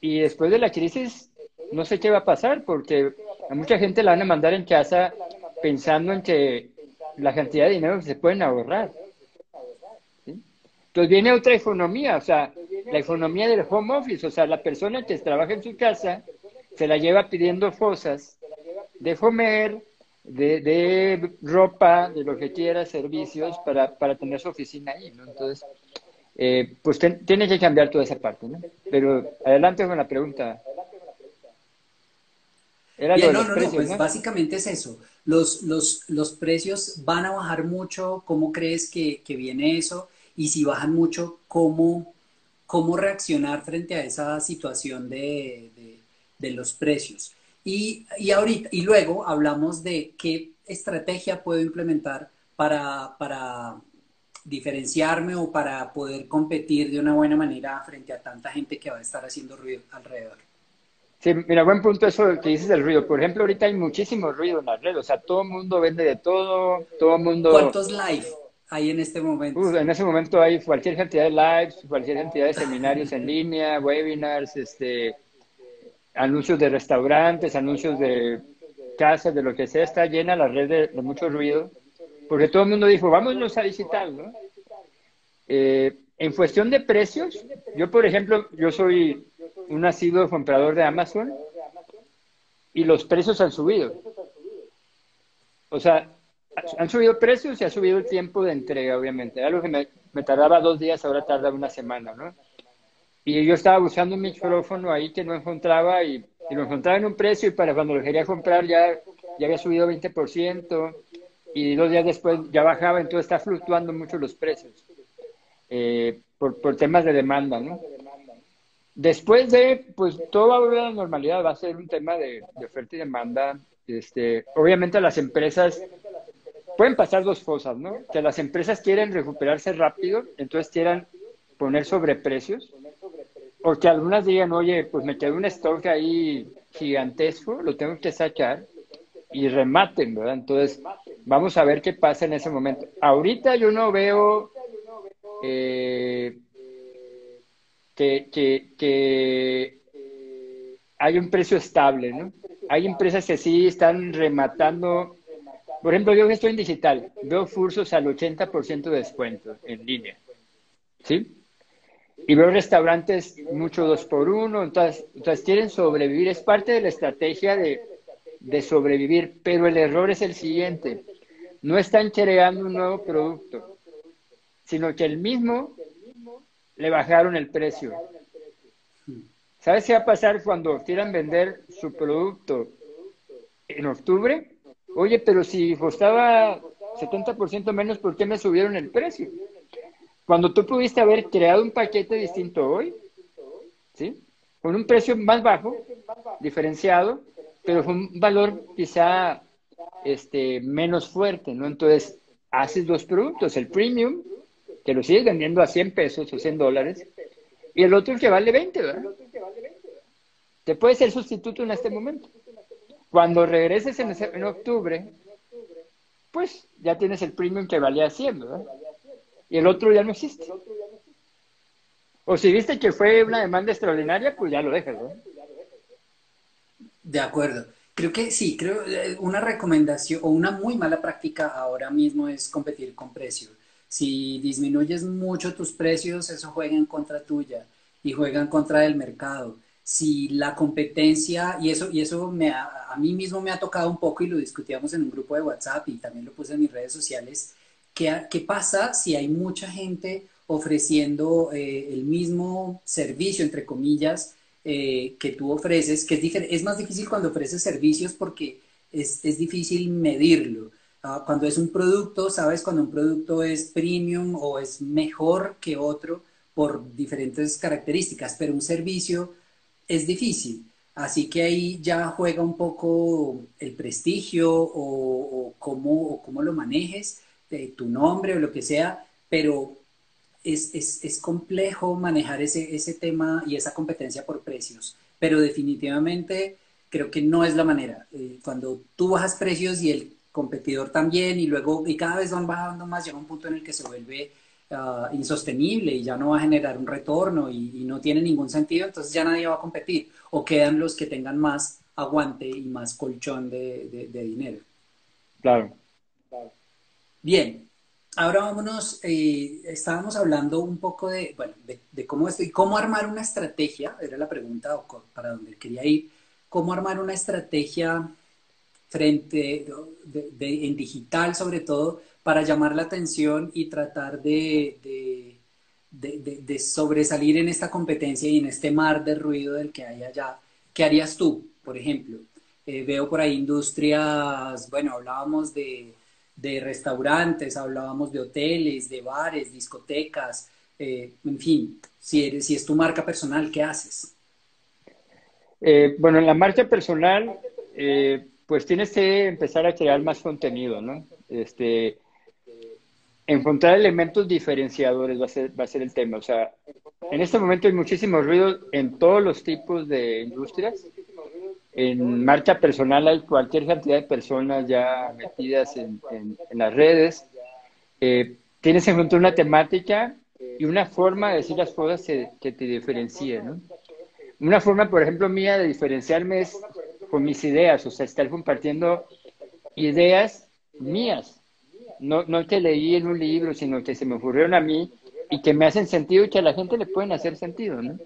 y después de la crisis, no sé qué va a pasar porque a mucha gente la van a mandar en casa pensando en que la cantidad de dinero que se pueden ahorrar. Entonces viene otra economía, o sea, la economía del home office, o sea, la persona que trabaja en su casa se la lleva pidiendo cosas de comer, de, ropa, de lo que quiera, servicios, para, para tener su oficina ahí, ¿no? Entonces, eh, pues tiene que cambiar toda esa parte, ¿no? Pero adelante con la pregunta. Era no, no, no, pues básicamente es eso. Los, los, los precios van a bajar mucho, ¿cómo crees que, que viene eso? Y si bajan mucho, ¿cómo, cómo reaccionar frente a esa situación de, de, los precios? Y, y, ahorita, y luego hablamos de qué estrategia puedo implementar para, para diferenciarme o para poder competir de una buena manera frente a tanta gente que va a estar haciendo ruido alrededor. Sí, mira, buen punto eso que dices del ruido. Por ejemplo, ahorita hay muchísimo ruido en la red, o sea, todo el mundo vende de todo, todo el mundo... ¿Cuántos live hay en este momento? en ese momento hay cualquier cantidad de lives, cualquier cantidad de seminarios en línea, webinars, este, anuncios de restaurantes, anuncios de casas, de lo que sea, está llena la red de, mucho ruido porque todo el mundo dijo, vámonos a digital, ¿no? Eh, en cuestión de precios, yo por ejemplo, yo soy un nacido comprador de Amazon y los precios han subido. O sea, han subido precios y ha subido el tiempo de entrega, obviamente. Algo que me tardaba dos días, ahora tarda una semana, ¿no? Y yo estaba buscando un micrófono ahí que no encontraba y, lo encontraba en un precio y para cuando lo quería comprar ya, ya había subido 20% y dos días después ya bajaba, entonces está fluctuando mucho los precios eh, por, por, temas de demanda, ¿no? Después de, pues todo va a volver a la normalidad, va a ser un tema de, oferta y demanda. Este, obviamente las empresas pueden pasar dos cosas, ¿no? Que las empresas quieren recuperarse rápido, entonces quieran poner sobreprecios, o que algunas digan, oye, pues me quedó un stock ahí gigantesco, lo tengo que sacar, y rematen, ¿verdad? Entonces, vamos a ver qué pasa en ese momento. Ahorita yo no veo eh, que, que, hay un precio estable, ¿no? Hay empresas que sí están rematando. Por ejemplo, yo que estoy en digital, veo cursos al 80% de descuento en línea, ¿sí? Y veo restaurantes mucho dos por uno, entonces, entonces quieren sobrevivir. Es parte de la estrategia de, de sobrevivir, pero el error es el siguiente. No están creando un nuevo producto, sino que el mismo le bajaron el precio. ¿Sabes qué va a pasar cuando quieran vender su producto en octubre? Oye, pero si costaba 70% menos, ¿por qué me subieron el precio? Cuando tú pudiste haber creado un paquete distinto hoy, ¿sí? Con un precio más bajo, diferenciado, pero con un valor quizá este, menos fuerte, ¿no? Entonces, haces dos productos, el premium, que lo sigues vendiendo a 100 pesos o 100 dólares, y el otro que vale 20, ¿verdad? Te puede ser sustituto en este momento. Cuando regreses en, en octubre, pues ya tienes el premium que valía 100, ¿verdad? Y el otro ya no existe. O si viste que fue una demanda extraordinaria, pues ya lo dejas, ¿verdad? De acuerdo. Creo que sí, creo eh, una recomendación o una muy mala práctica ahora mismo es competir con precio. Si disminuyes mucho tus precios, eso juega en contra tuya y juega en contra del mercado. Si la competencia, y eso, y eso me a, mí mismo me ha tocado un poco y lo discutíamos en un grupo de WhatsApp y también lo puse en mis redes sociales, ¿qué, pasa si hay mucha gente ofreciendo eh, el mismo servicio, entre comillas, eh, que tú ofreces, que es, más difícil cuando ofreces servicios porque es, es difícil medirlo. Ah, cuando es un producto, sabes cuando un producto es premium o es mejor que otro por diferentes características, pero un servicio es difícil. Así que ahí ya juega un poco el prestigio o cómo, o cómo lo manejes, de tu nombre o lo que sea, pero es, es, es complejo manejar ese, ese tema y esa competencia por precios, pero definitivamente creo que no es la manera. Eh, cuando tú bajas precios y el competidor también y luego y cada vez van bajando más, llega un punto en el que se vuelve ah, insostenible y ya no va a generar un retorno y, no tiene ningún sentido, entonces ya nadie va a competir o quedan los que tengan más aguante y más colchón de, dinero. Claro. Bien, ahora vámonos, eh, estábamos hablando un poco de, bueno, de, cómo, estoy, cómo armar una estrategia, era la pregunta para donde quería ir, cómo armar una estrategia frente de, en digital sobre todo para llamar la atención y tratar de, de, sobresalir en esta competencia y en este mar de ruido del que hay allá. ¿Qué harías tú, por ejemplo? Eh, veo por ahí industrias, bueno, hablábamos de, restaurantes, hablábamos de hoteles, de bares, discotecas, eh, en fin, si, eres, si es tu marca personal, ¿qué haces? Eh, bueno, en la marca personal, pues tienes que empezar a crear más contenido, ¿no? Este, encontrar elementos diferenciadores va a ser, va a ser el tema. O sea, en este momento hay muchísimo ruido en todos los tipos de industrias. En marcha personal hay cualquier cantidad de personas ya metidas en, las redes. Eh, tienes que encontrar una temática y una forma de decir las cosas que te diferencie, ¿no? Una forma, por ejemplo, mía de diferenciarme es con mis ideas, o sea, estar compartiendo ideas mías, no, no que leí en un libro, sino que se me ocurrieron a mí y que me hacen sentido y que a la gente le pueden hacer sentido, ¿no?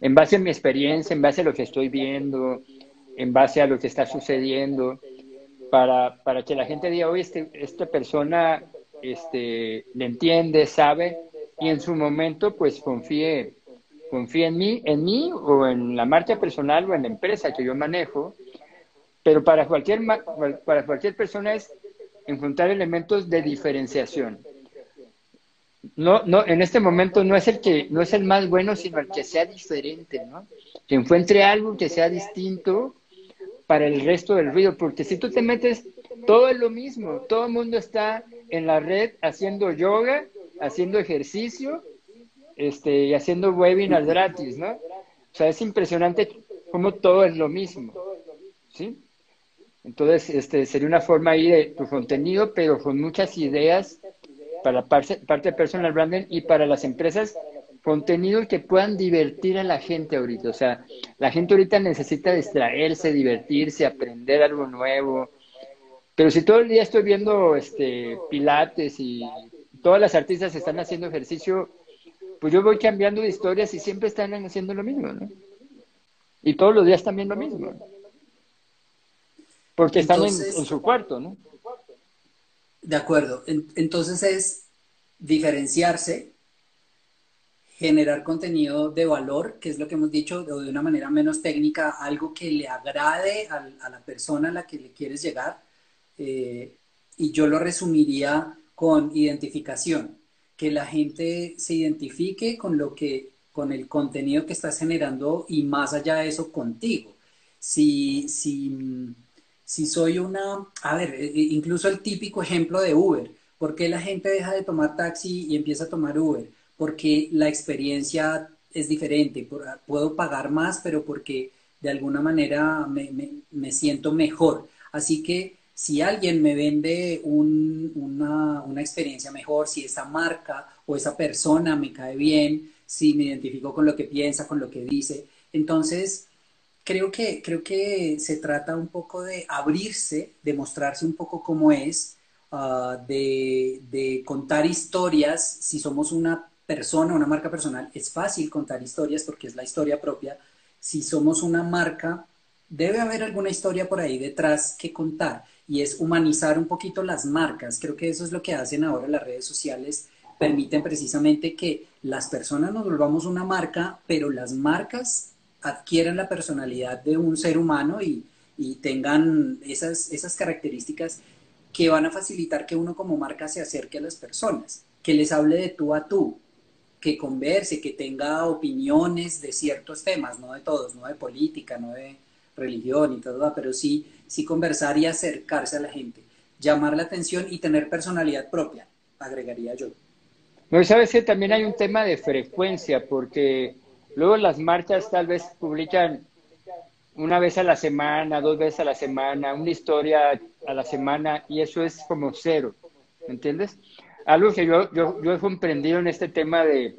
En base a mi experiencia, en base a lo que estoy viendo, en base a lo que está sucediendo, para, para que la gente diga, oye, este, esta persona este, le entiende, sabe, y en su momento, pues confíe, confíe en mí, en mí o en la marca personal o en la empresa que yo manejo, pero para cualquier, para cualquier persona es encontrar elementos de diferenciación. No, no, en este momento no es el que, no es el más bueno, sino el que sea diferente, ¿no? Que encuentre algo que sea distinto para el resto del ruido, porque si tú te metes, todo es lo mismo, todo el mundo está en la red haciendo yoga, haciendo ejercicio, este, y haciendo webinars gratis, ¿no? O sea, es impresionante cómo todo es lo mismo, ¿sí? Entonces, este, sería una forma ahí de tu contenido, pero con muchas ideas para parte, parte personal branding y para las empresas, contenido que puedan divertir a la gente ahorita. O sea, la gente ahorita necesita distraerse, divertirse, aprender algo nuevo. Pero si todo el día estoy viendo este pilates y todas las artistas están haciendo ejercicio, pues yo voy cambiando de historias y siempre están haciendo lo mismo, ¿no? Y todos los días viendo lo mismo. Porque están en, su cuarto, ¿no? De acuerdo. Entonces es diferenciarse, generar contenido de valor, que es lo que hemos dicho, de una manera menos técnica, algo que le agrade a, la persona a la que le quieres llegar. Eh, y yo lo resumiría con identificación, que la gente se identifique con lo que, con el contenido que estás generando y más allá de eso contigo. Si, si si soy una, a ver, e, e, incluso el típico ejemplo de Uber, ¿por qué la gente deja de tomar taxi y empieza a tomar Uber? Porque la experiencia es diferente, puedo pagar más, pero porque de alguna manera me, siento mejor. Así que si alguien me vende una, una, experiencia mejor, si esa marca o esa persona me cae bien, si me identifico con lo que piensa, con lo que dice, entonces creo que, creo que se trata un poco de abrirse, de mostrarse un poco cómo es, ah, de, contar historias. Si somos una persona, una marca personal, es fácil contar historias porque es la historia propia. Si somos una marca, debe haber alguna historia por ahí detrás que contar y es humanizar un poquito las marcas. Creo que eso es lo que hacen ahora las redes sociales. Permiten precisamente que las personas nos volvamos una marca, pero las marcas adquieran la personalidad de un ser humano y, tengan esas, esas características que van a facilitar que uno como marca se acerque a las personas, que les hable de tú a tú, que converse, que tenga opiniones de ciertos temas, no de todos, no de política, no de religión y todo, pero sí, sí conversar y acercarse a la gente, llamar la atención y tener personalidad propia, agregaría yo. No, sabes que también hay un tema de frecuencia, porque Luego las marchas tal vez publican una vez a la semana, dos veces a la semana, una historia a la semana, y eso es como cero, ¿me entiendes? Algo que yo, yo, yo he comprendido en este tema de,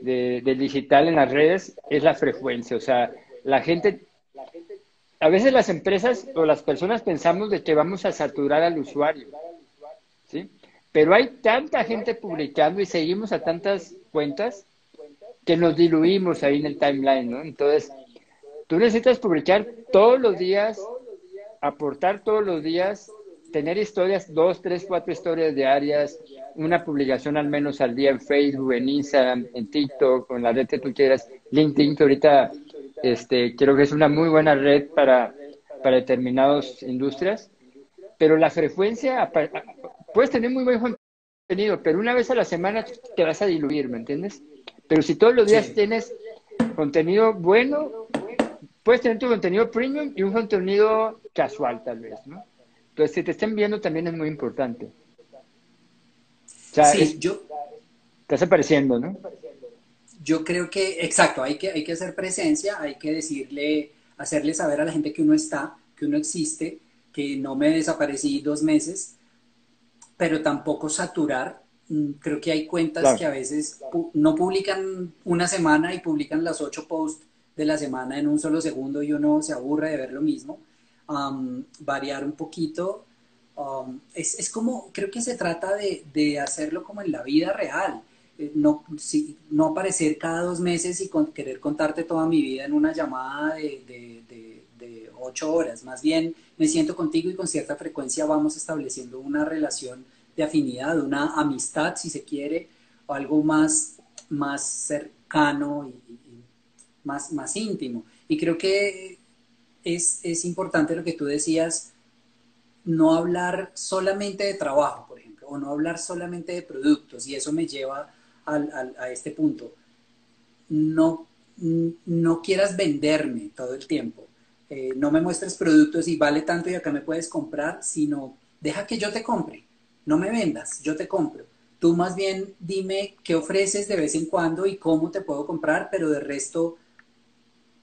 de, digital en las redes es la frecuencia, o sea, la gente, a veces las empresas o las personas pensamos de que vamos a saturar al usuario, ¿sí? Pero hay tanta gente publicando y seguimos a tantas cuentas que nos diluimos ahí en el timeline, ¿no? Entonces, tú necesitas publicar todos los días, aportar todos los días, tener historias, dos, tres, cuatro historias diarias, una publicación al menos al día en Facebook, en Instagram, en TikTok, en la red que tú quieras, LinkedIn, que ahorita este, creo que es una muy buena red para, para determinadas industrias, pero la frecuencia, puedes tener muy buen contenido, pero una vez a la semana te vas a diluir, ¿me entiendes? Pero si todos los días tienes contenido bueno, puedes tener tu contenido premium y un contenido casual tal vez, ¿no? Entonces, si te estén viendo también es muy importante. O sí, yo... Estás apareciendo, ¿no? Yo creo que, exacto, hay que, hay que hacer presencia, hay que decirle, hacerle saber a la gente que uno está, que uno existe, que no me desaparecí dos meses, pero tampoco saturar Mm, creo que hay cuentas que a veces no publican una semana y publican las ocho posts de la semana en un solo segundo y uno se aburre de ver lo mismo. Variar un poquito. es, es, como, creo que se trata de, de hacerlo como en la vida real. Eh, no, si, no aparecer cada dos meses y querer contarte toda mi vida en una llamada de, de, ocho horas. Más bien me siento contigo y con cierta frecuencia vamos estableciendo una relación de afinidad, una amistad, si se quiere, o algo más, más cercano y, más, más íntimo. Y creo que es, es, importante lo que tú decías, no hablar solamente de trabajo, por ejemplo, o no hablar solamente de productos, y eso me lleva al, a este punto. No, no quieras venderme todo el tiempo. Eh, no me muestres productos y vale tanto y acá me puedes comprar, sino deja que yo te compre no me vendas, yo te compro. Tú más bien dime qué ofreces de vez en cuando y cómo te puedo comprar, pero de resto,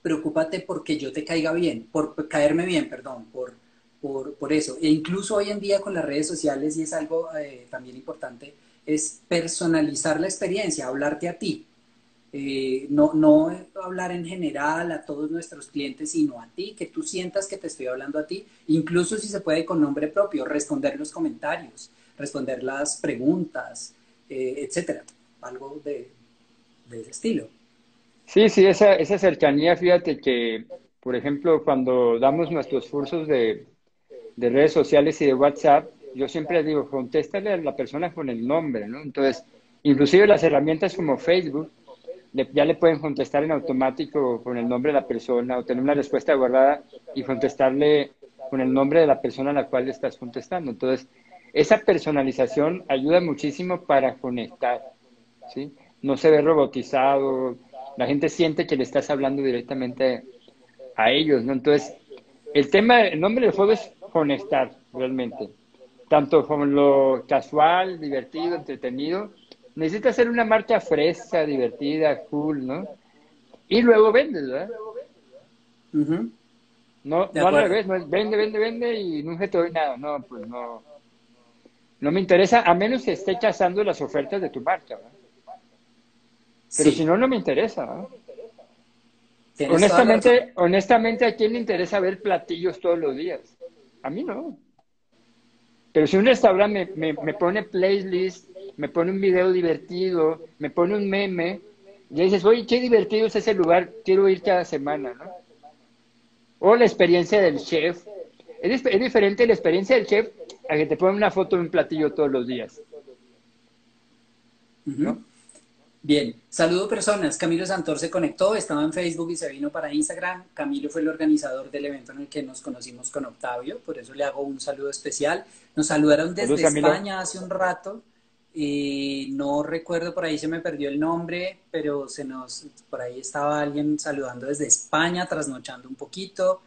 preocúpate porque yo te caiga bien, por caerme bien, perdón, por, por, eso. E incluso hoy en día con las redes sociales, y es algo eh, también importante, es personalizar la experiencia, hablarte a ti. Eh, no, no hablar en general a todos nuestros clientes, sino a ti, que tú sientas que te estoy hablando a ti, incluso si se puede con nombre propio, responder los comentarios, responder las preguntas, eh, etcétera. Algo de, ese estilo. Sí, sí, esa, esa cercanía, fíjate que, por ejemplo, cuando damos nuestros cursos de, de redes sociales y de WhatsApp, yo siempre digo, contéstale a la persona con el nombre, ¿no? Entonces, inclusive las herramientas como Facebook, ya le pueden contestar en automático con el nombre de la persona o tener una respuesta guardada y contestarle con el nombre de la persona a la cual le estás contestando. Entonces, esa personalización ayuda muchísimo para conectar, ¿sí? No se ve robotizado, la gente siente que le estás hablando directamente a ellos, ¿no? Entonces, el tema, el nombre del juego es conectar realmente, tanto con lo casual, divertido, entretenido. Necesita ser una marca fresca, divertida, cool, ¿no? Y luego vendes, ¿verdad? No, no al revés, no es vende, vende, vende y nunca te doy nada, no, pues no no me interesa, a menos que esté cazando las ofertas de tu marca. Pero si no, no me interesa. Honestamente, honestamente, ¿a quién le interesa ver platillos todos los días? A mí no. Pero si un restaurante me, me, pone playlist, me pone un video divertido, me pone un meme, y dices, oye, qué divertido es ese lugar, quiero ir cada semana, ¿no? O la experiencia del chef. Es, es diferente la experiencia del chef a que te pongan una foto de un platillo todos los días. Bien, saludo personas. Camilo Santor se conectó, estaba en Facebook y se vino para Instagram. Camilo fue el organizador del evento en el que nos conocimos con Octavio, por eso le hago un saludo especial. Nos saludaron desde España hace un rato y no recuerdo, por ahí se me perdió el nombre, pero se nos, por ahí estaba alguien saludando desde España, trasnochando un poquito.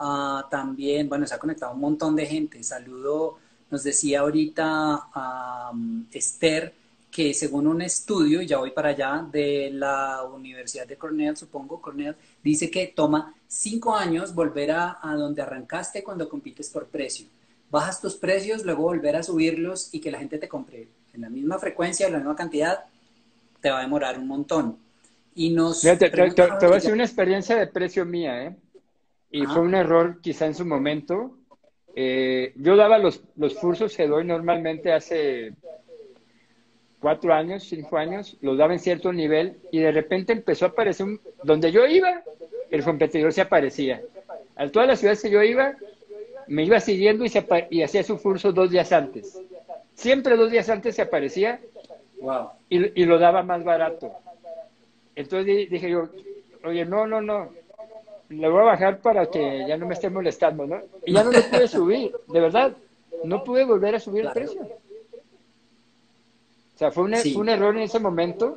Ah, también, bueno, se ha conectado un montón de gente. Saludo, nos decía ahorita Esther que según un estudio, ya voy para allá, de la Universidad de Cornell, supongo, Cornell, dice que toma cinco años volver a, a donde arrancaste cuando compites por precio. Bajas tus precios, luego volver a subirlos y que la gente te compre en la misma frecuencia o la misma cantidad, te va a demorar un montón. Y nos... te, te, voy a decir una experiencia de precio mía, ¿eh? Y fue un error quizá en su momento. Eh, yo daba los, los cursos que doy normalmente hace cuatro años, cinco años, los daba en cierto nivel y de repente empezó a aparecer un, donde yo iba, el competidor se aparecía. A todas las ciudades que yo iba, me iba siguiendo y, se, y hacía su curso dos días antes. Siempre dos días antes se aparecía y, y lo daba más barato. Entonces dije yo, oye, no, no, no, le voy a bajar para que ya no me esté molestando, ¿no? Y ya no lo pude subir, de verdad, no pude volver a subir el precio. O sea, fue un, error en ese momento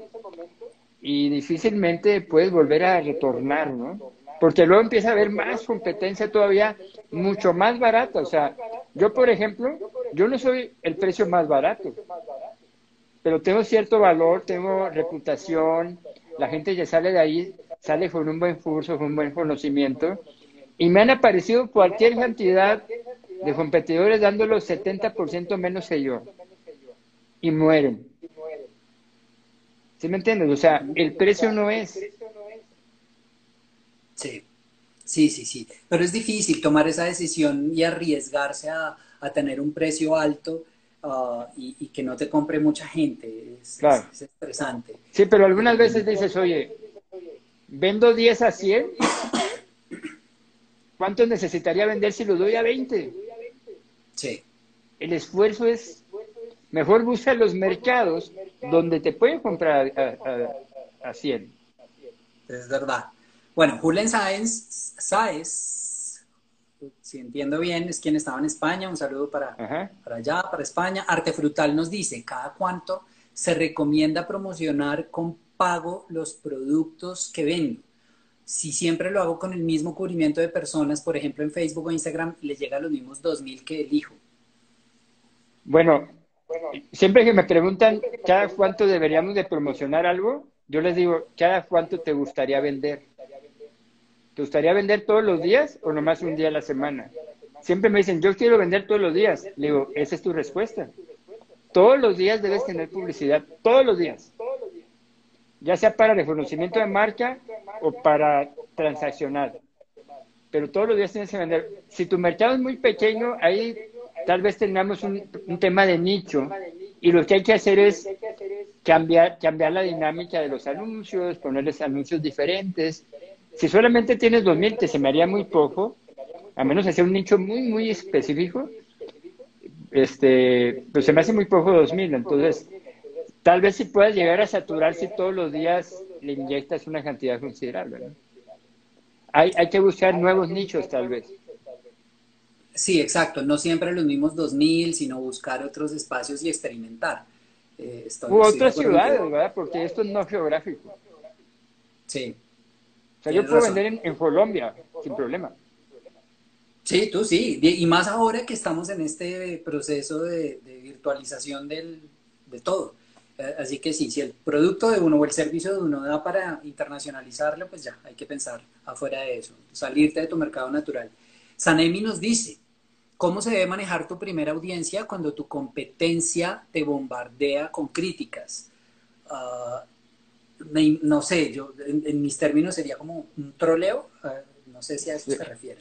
y difícilmente puedes volver a retornar, ¿no? Porque luego empieza a haber más competencia todavía mucho más barata. O sea, yo, por ejemplo, yo no soy el precio más barato, pero tengo cierto valor, tengo reputación, la gente ya sale de ahí sale con un buen curso, con un buen conocimiento, y me han aparecido cualquier cantidad de competidores dándolo 70% menos que yo, y mueren. ¿Sí me entiendes? O sea, el precio no es. Sí, sí, sí, sí. Pero es difícil tomar esa decisión y arriesgarse a, tener un precio alto uh, y, que no te compre mucha gente. Es, claro. es, estresante. Sí, pero algunas veces dices, oye, Vendo 10 a 100. ¿Cuánto necesitaría vender si lo doy a 20? Sí. El esfuerzo es, mejor busca los mercados donde te pueden comprar a, 100. Es verdad. Bueno, Julen Sáenz, Sáez, si entiendo bien, es quien estaba en España. Un saludo para, para allá, para España. Arte Frutal nos dice, ¿cada cuánto se recomienda promocionar con pago los productos que vendo. Si siempre lo hago con el mismo cubrimiento de personas, por ejemplo en Facebook o Instagram, le llega a los mismos 2.000 que elijo. Bueno, siempre que me preguntan cada cuánto deberíamos de promocionar algo, yo les digo, cada cuánto te gustaría vender. ¿Te gustaría vender todos los días o nomás un día a la semana? Siempre me dicen, yo quiero vender todos los días. Le digo, esa es tu respuesta. Todos los días debes tener publicidad, todos los días ya sea para reconocimiento de marca o para transaccionar. Pero todos los días tienes que vender. Si tu mercado es muy pequeño, ahí tal vez tengamos un, tema de nicho y lo que hay que hacer es cambiar, cambiar la dinámica de los anuncios, ponerles anuncios diferentes. Si solamente tienes 2.000, te se me haría muy poco, a menos hacer un nicho muy, muy específico, este, pues se me hace muy poco 2.000. Entonces, Tal vez si puedas llegar a saturar si todos los días le inyectas una cantidad considerable. Hay, hay que buscar nuevos nichos, tal vez. Sí, exacto. No siempre los mismos 2000, sino buscar otros espacios y experimentar. Eh, U otras ciudades, ¿verdad? Porque esto es no geográfico. Sí. O sea, yo puedo vender en, Colombia sin problema. Sí, tú sí. Y más ahora que estamos en este proceso de, virtualización del, de todo. Eh, así que sí, si el producto de uno o el servicio de uno da para internacionalizarlo, pues ya, hay que pensar afuera de eso, salirte de tu mercado natural. Sanemi nos dice, ¿cómo se debe manejar tu primera audiencia cuando tu competencia te bombardea con críticas? Ah, no sé, yo en, mis términos sería como un troleo, ah, no sé si a eso se refiere.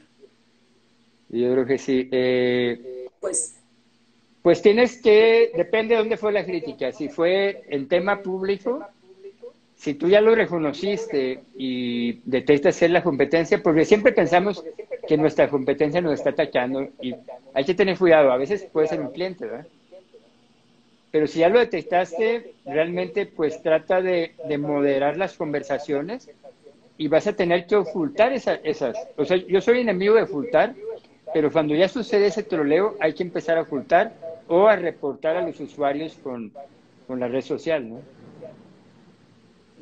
Yo creo que sí. Eh, pues pues tienes que, depende de dónde fue la crítica, si fue el tema público, si tú ya lo reconociste y detestas ser la competencia, porque siempre pensamos que nuestra competencia nos está atacando y hay que tener cuidado, a veces puede ser un cliente, ¿verdad? Pero si ya lo detectaste, realmente pues trata de, moderar las conversaciones y vas a tener que ocultar esas, esas. O sea, yo soy enemigo de ocultar, pero cuando ya sucede ese troleo hay que empezar a ocultar o a reportar a los usuarios con, la red social, ¿no?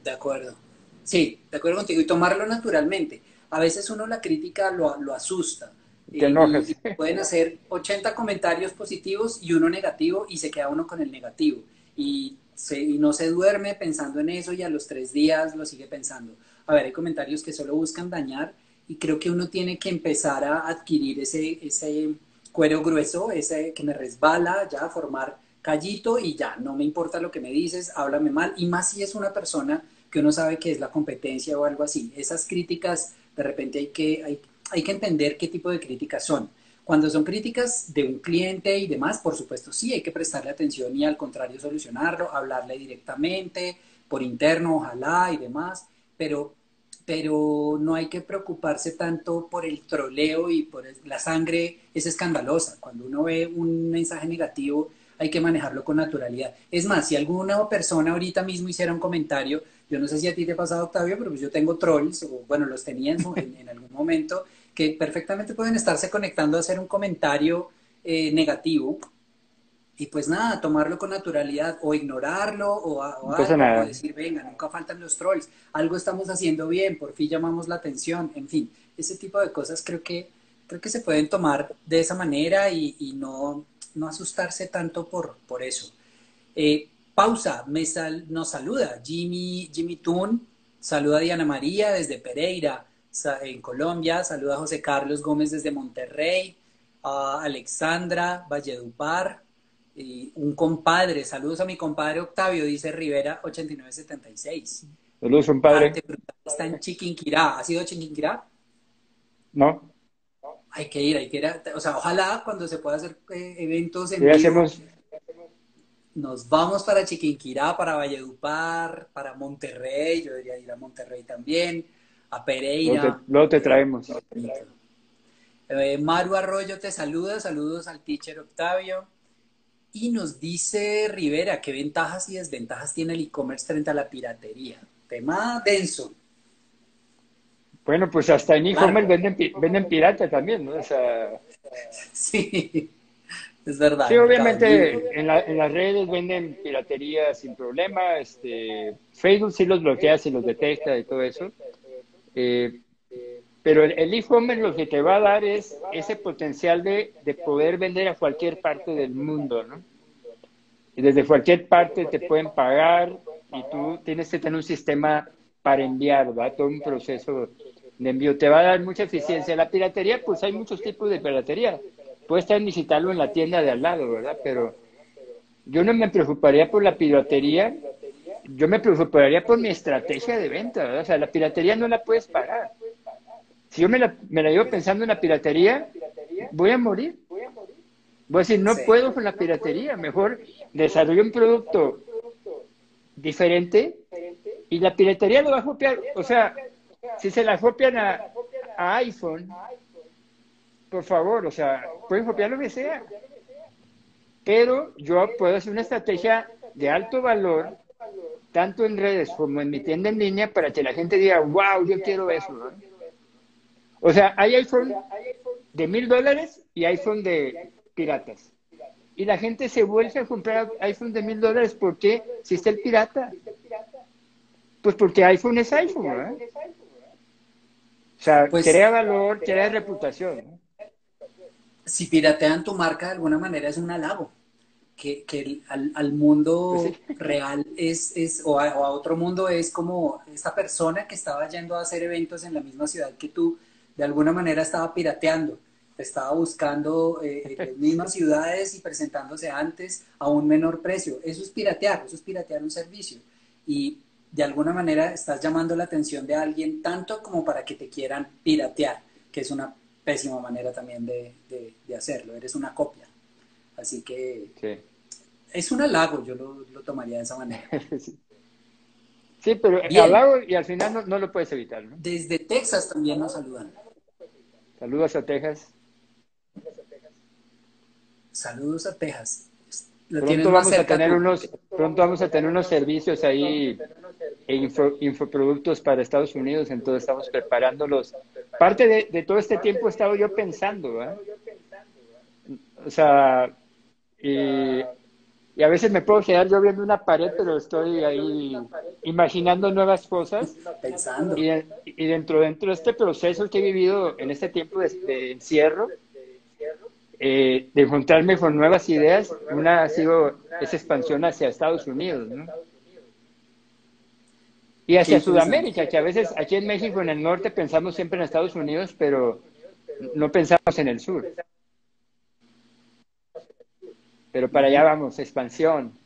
De acuerdo. Sí, de acuerdo contigo. Y tomarlo naturalmente. A veces uno la crítica lo, lo asusta. Te enojas. pueden hacer 80 comentarios positivos y uno negativo y se queda uno con el negativo. Y y no se duerme pensando en eso y a los tres días lo sigue pensando. A ver, hay comentarios que solo buscan dañar y creo que uno tiene que empezar a adquirir ese, ese cuero grueso, ese que me resbala, ya formar callito y ya, no me importa lo que me dices, háblame mal, y más si es una persona que uno sabe que es la competencia o algo así. Esas críticas, de repente hay que, hay, hay que entender qué tipo de críticas son. Cuando son críticas de un cliente y demás, por supuesto sí, hay que prestarle atención y al contrario solucionarlo, hablarle directamente, por interno, ojalá y demás, pero, pero no hay que preocuparse tanto por el troleo y por la sangre, es escandalosa. Cuando uno ve un mensaje negativo, hay que manejarlo con naturalidad. Es más, si alguna persona ahorita mismo hiciera un comentario, yo no sé si a ti te ha pasado, Octavio, pero pues yo tengo trolls, o bueno, los tenía en, en algún momento, que perfectamente pueden estarse conectando a hacer un comentario eh, negativo y pues nada, tomarlo con naturalidad o ignorarlo o, o, decir, venga, nunca faltan los trolls, algo estamos haciendo bien, por fin llamamos la atención, en fin, ese tipo de cosas creo que, creo que se pueden tomar de esa manera y, y no, no asustarse tanto por, por eso. Eh, Pausa, me nos saluda Jimmy, Jimmy Tun, saluda a Diana María desde Pereira, en Colombia, saluda a José Carlos Gómez desde Monterrey, a Alexandra Valledupar, y un compadre, saludos a mi compadre Octavio, dice Rivera 8976. Saludos, compadre. Está en Chiquinquirá, ¿ha sido Chiquinquirá? No. Hay que ir, hay que ir, o sea, ojalá cuando se pueda hacer eh, eventos en vivo, hacemos, nos vamos para Chiquinquirá, para Valledupar, para Monterrey, yo debería ir a Monterrey también, a Pereira. Luego te, traemos. Eh, Maru Arroyo te saluda, saludos al teacher Octavio. Y nos dice Rivera, ¿qué ventajas y desventajas tiene el e-commerce frente a la piratería? Tema denso. Bueno, pues hasta en e-commerce venden, venden pirata también, ¿no? O sea... Sí. Es verdad. Sí, obviamente en, las redes venden piratería sin problema. Este, Facebook sí los bloquea, si los detecta y todo eso. Eh, pero el e-commerce lo que te va a dar es ese potencial de, poder vender a cualquier parte del mundo, ¿no? Y desde cualquier parte te pueden pagar y tú tienes que tener un sistema para enviar, ¿verdad? Todo un proceso de envío. Te va a dar mucha eficiencia. La piratería, pues hay muchos tipos de piratería puede estar en visitarlo en la tienda de al lado, ¿verdad? Pero yo no me preocuparía por la piratería, yo me preocuparía por mi estrategia de venta, ¿verdad? O sea, la piratería no la puedes parar. Si yo me la, me la llevo pensando en la piratería, voy a morir. Voy a decir, no puedo con la piratería, mejor desarrollo un producto diferente y la piratería lo va a copiar. O sea, si se la copian a, a iPhone, por favor, o sea, pueden copiar lo que sea. Pero yo puedo hacer una estrategia de alto valor, tanto en redes como en mi tienda en línea, para que la gente diga, wow, yo quiero eso. O sea, hay iPhone de mil dólares y iPhone de piratas. Y la gente se vuelve a comprar iPhone de mil dólares. ¿Por qué? Si está el pirata. Pues porque iPhone es iPhone, ¿verdad? O sea, pues, crea valor, crea reputación si piratean tu marca de alguna manera es un halago. Que, que al, mundo pues real es, es o, a, otro mundo es como esta persona que estaba yendo a hacer eventos en la misma ciudad que tú, de alguna manera estaba pirateando, estaba buscando eh, las mismas ciudades y presentándose antes a un menor precio. Eso es piratear, eso es piratear un servicio. Y de alguna manera estás llamando la atención de alguien tanto como para que te quieran piratear, que es una pésima manera también de, de, hacerlo, eres una copia. Así que es un halago, yo lo, lo, tomaría de esa manera. sí, pero el halago y al final no, lo puedes evitar. ¿no? Desde Texas también nos saludan. Saludos a Texas. Saludos a Texas. pronto vamos a tener unos, pronto vamos a tener unos servicios ahí e infoproductos para Estados Unidos, entonces estamos preparándolos. Parte de, todo este tiempo he estado yo pensando, O sea, y, a veces me puedo quedar yo viendo una pared, pero estoy ahí imaginando nuevas cosas. Pensando. Y, dentro, dentro de este proceso que he vivido en este tiempo de, encierro, eh, de encontrarme con nuevas ideas, una ha sido esa expansión hacia Estados Unidos, ¿no? Y hacia Sudamérica, que a veces aquí en México, en el norte, pensamos siempre en Estados Unidos, pero no pensamos en el sur. Pero para allá vamos, expansión.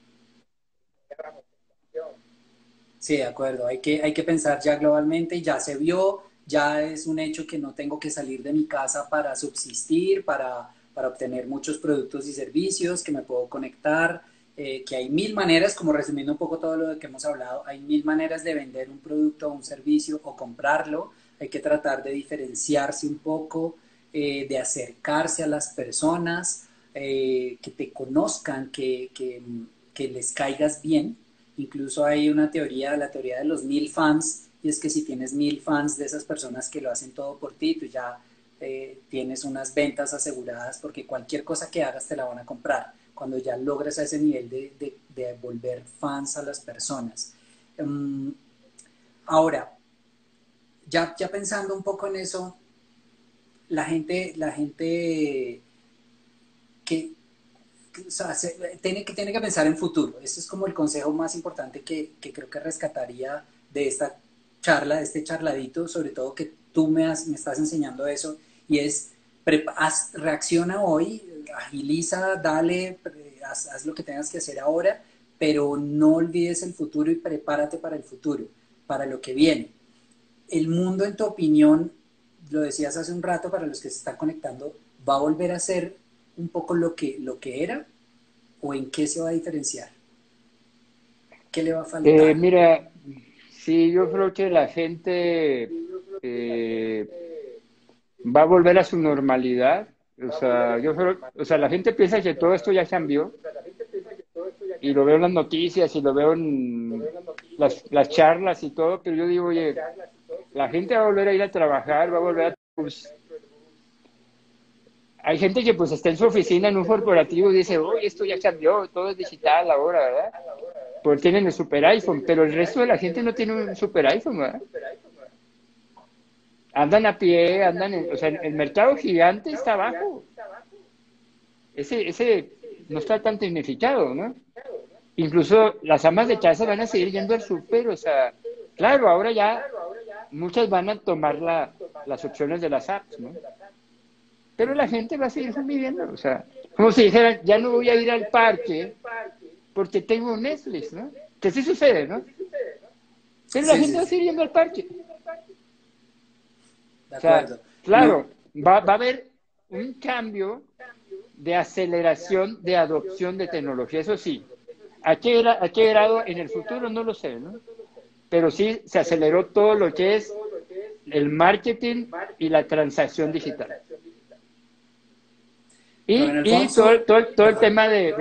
Sí, de acuerdo. Hay que, hay que pensar ya globalmente ya se vio, ya es un hecho que no tengo que salir de mi casa para subsistir, para, para obtener muchos productos y servicios, que me puedo conectar, eh, que hay mil maneras, como resumiendo un poco todo lo que hemos hablado, hay mil maneras de vender un producto o un servicio o comprarlo. Hay que tratar de diferenciarse un poco, eh, de acercarse a las personas, eh, que te conozcan, que, que, les caigas bien. Incluso hay una teoría, la teoría de los mil fans, y es que si tienes mil fans de esas personas que lo hacen todo por ti, tú ya eh, tienes unas ventas aseguradas porque cualquier cosa que hagas te la van a comprar cuando ya logras a ese nivel de, de, volver fans a las personas. Em, ahora, ya, ya pensando un poco en eso, la gente, la gente que, tiene, que tiene que pensar en futuro. Ese es como el consejo más importante que, creo que rescataría de esta charla, de este charladito, sobre todo que tú me, me estás enseñando eso, y es, reacciona hoy, agiliza, dale, haz, lo que tengas que hacer ahora, pero no olvides el futuro y prepárate para el futuro, para lo que viene. El mundo, en tu opinión, lo decías hace un rato para los que se están conectando, va a volver a ser un poco lo que, lo que era o en qué se va a diferenciar? ¿Qué le va a faltar? Eh, mira, sí, yo creo que la gente eh, va a volver a su normalidad. O sea, yo creo, o sea, la gente piensa que todo esto ya cambió. Y lo veo en las noticias y lo veo en las, las charlas y todo, pero yo digo, oye, la gente va a volver a ir a trabajar, va a volver a... Pues, hay gente que pues está en su oficina en un corporativo y dice, oye, esto ya cambió, todo es digital ahora, ¿verdad? Pues tienen el super iPhone, pero el resto de la gente no tiene un super iPhone, ¿verdad? Andan a pie, andan en, o sea, el mercado gigante está abajo. Ese, ese no está tan significado, ¿no? Incluso las amas de casa van a seguir yendo al super, o sea, claro, ahora ya muchas van a tomar la, las opciones de las apps, ¿no? pero la gente va a seguir viviendo, o sea, como si dijeran, ya no voy a ir al parque porque tengo Netflix, ¿no? Que sí sucede, ¿no? Pero la gente va a seguir yendo al parque. O sea, claro, va, va a haber un cambio de aceleración de adopción de tecnología, eso sí. ¿A qué, era, ¿A qué grado en el futuro? No lo sé, ¿no? Pero sí se aceleró todo lo que es el marketing y la transacción digital. Y, todo, todo, el tema de,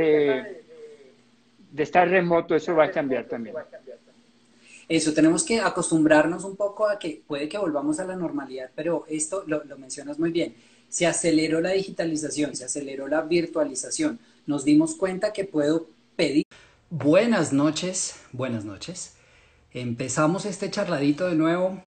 de, estar remoto, eso va a cambiar también. Eso, tenemos que acostumbrarnos un poco a que puede que volvamos a la normalidad, pero esto lo, lo mencionas muy bien. Se aceleró la digitalización, se aceleró la virtualización. Nos dimos cuenta que puedo pedir. Buenas noches, buenas noches. Empezamos este charladito de nuevo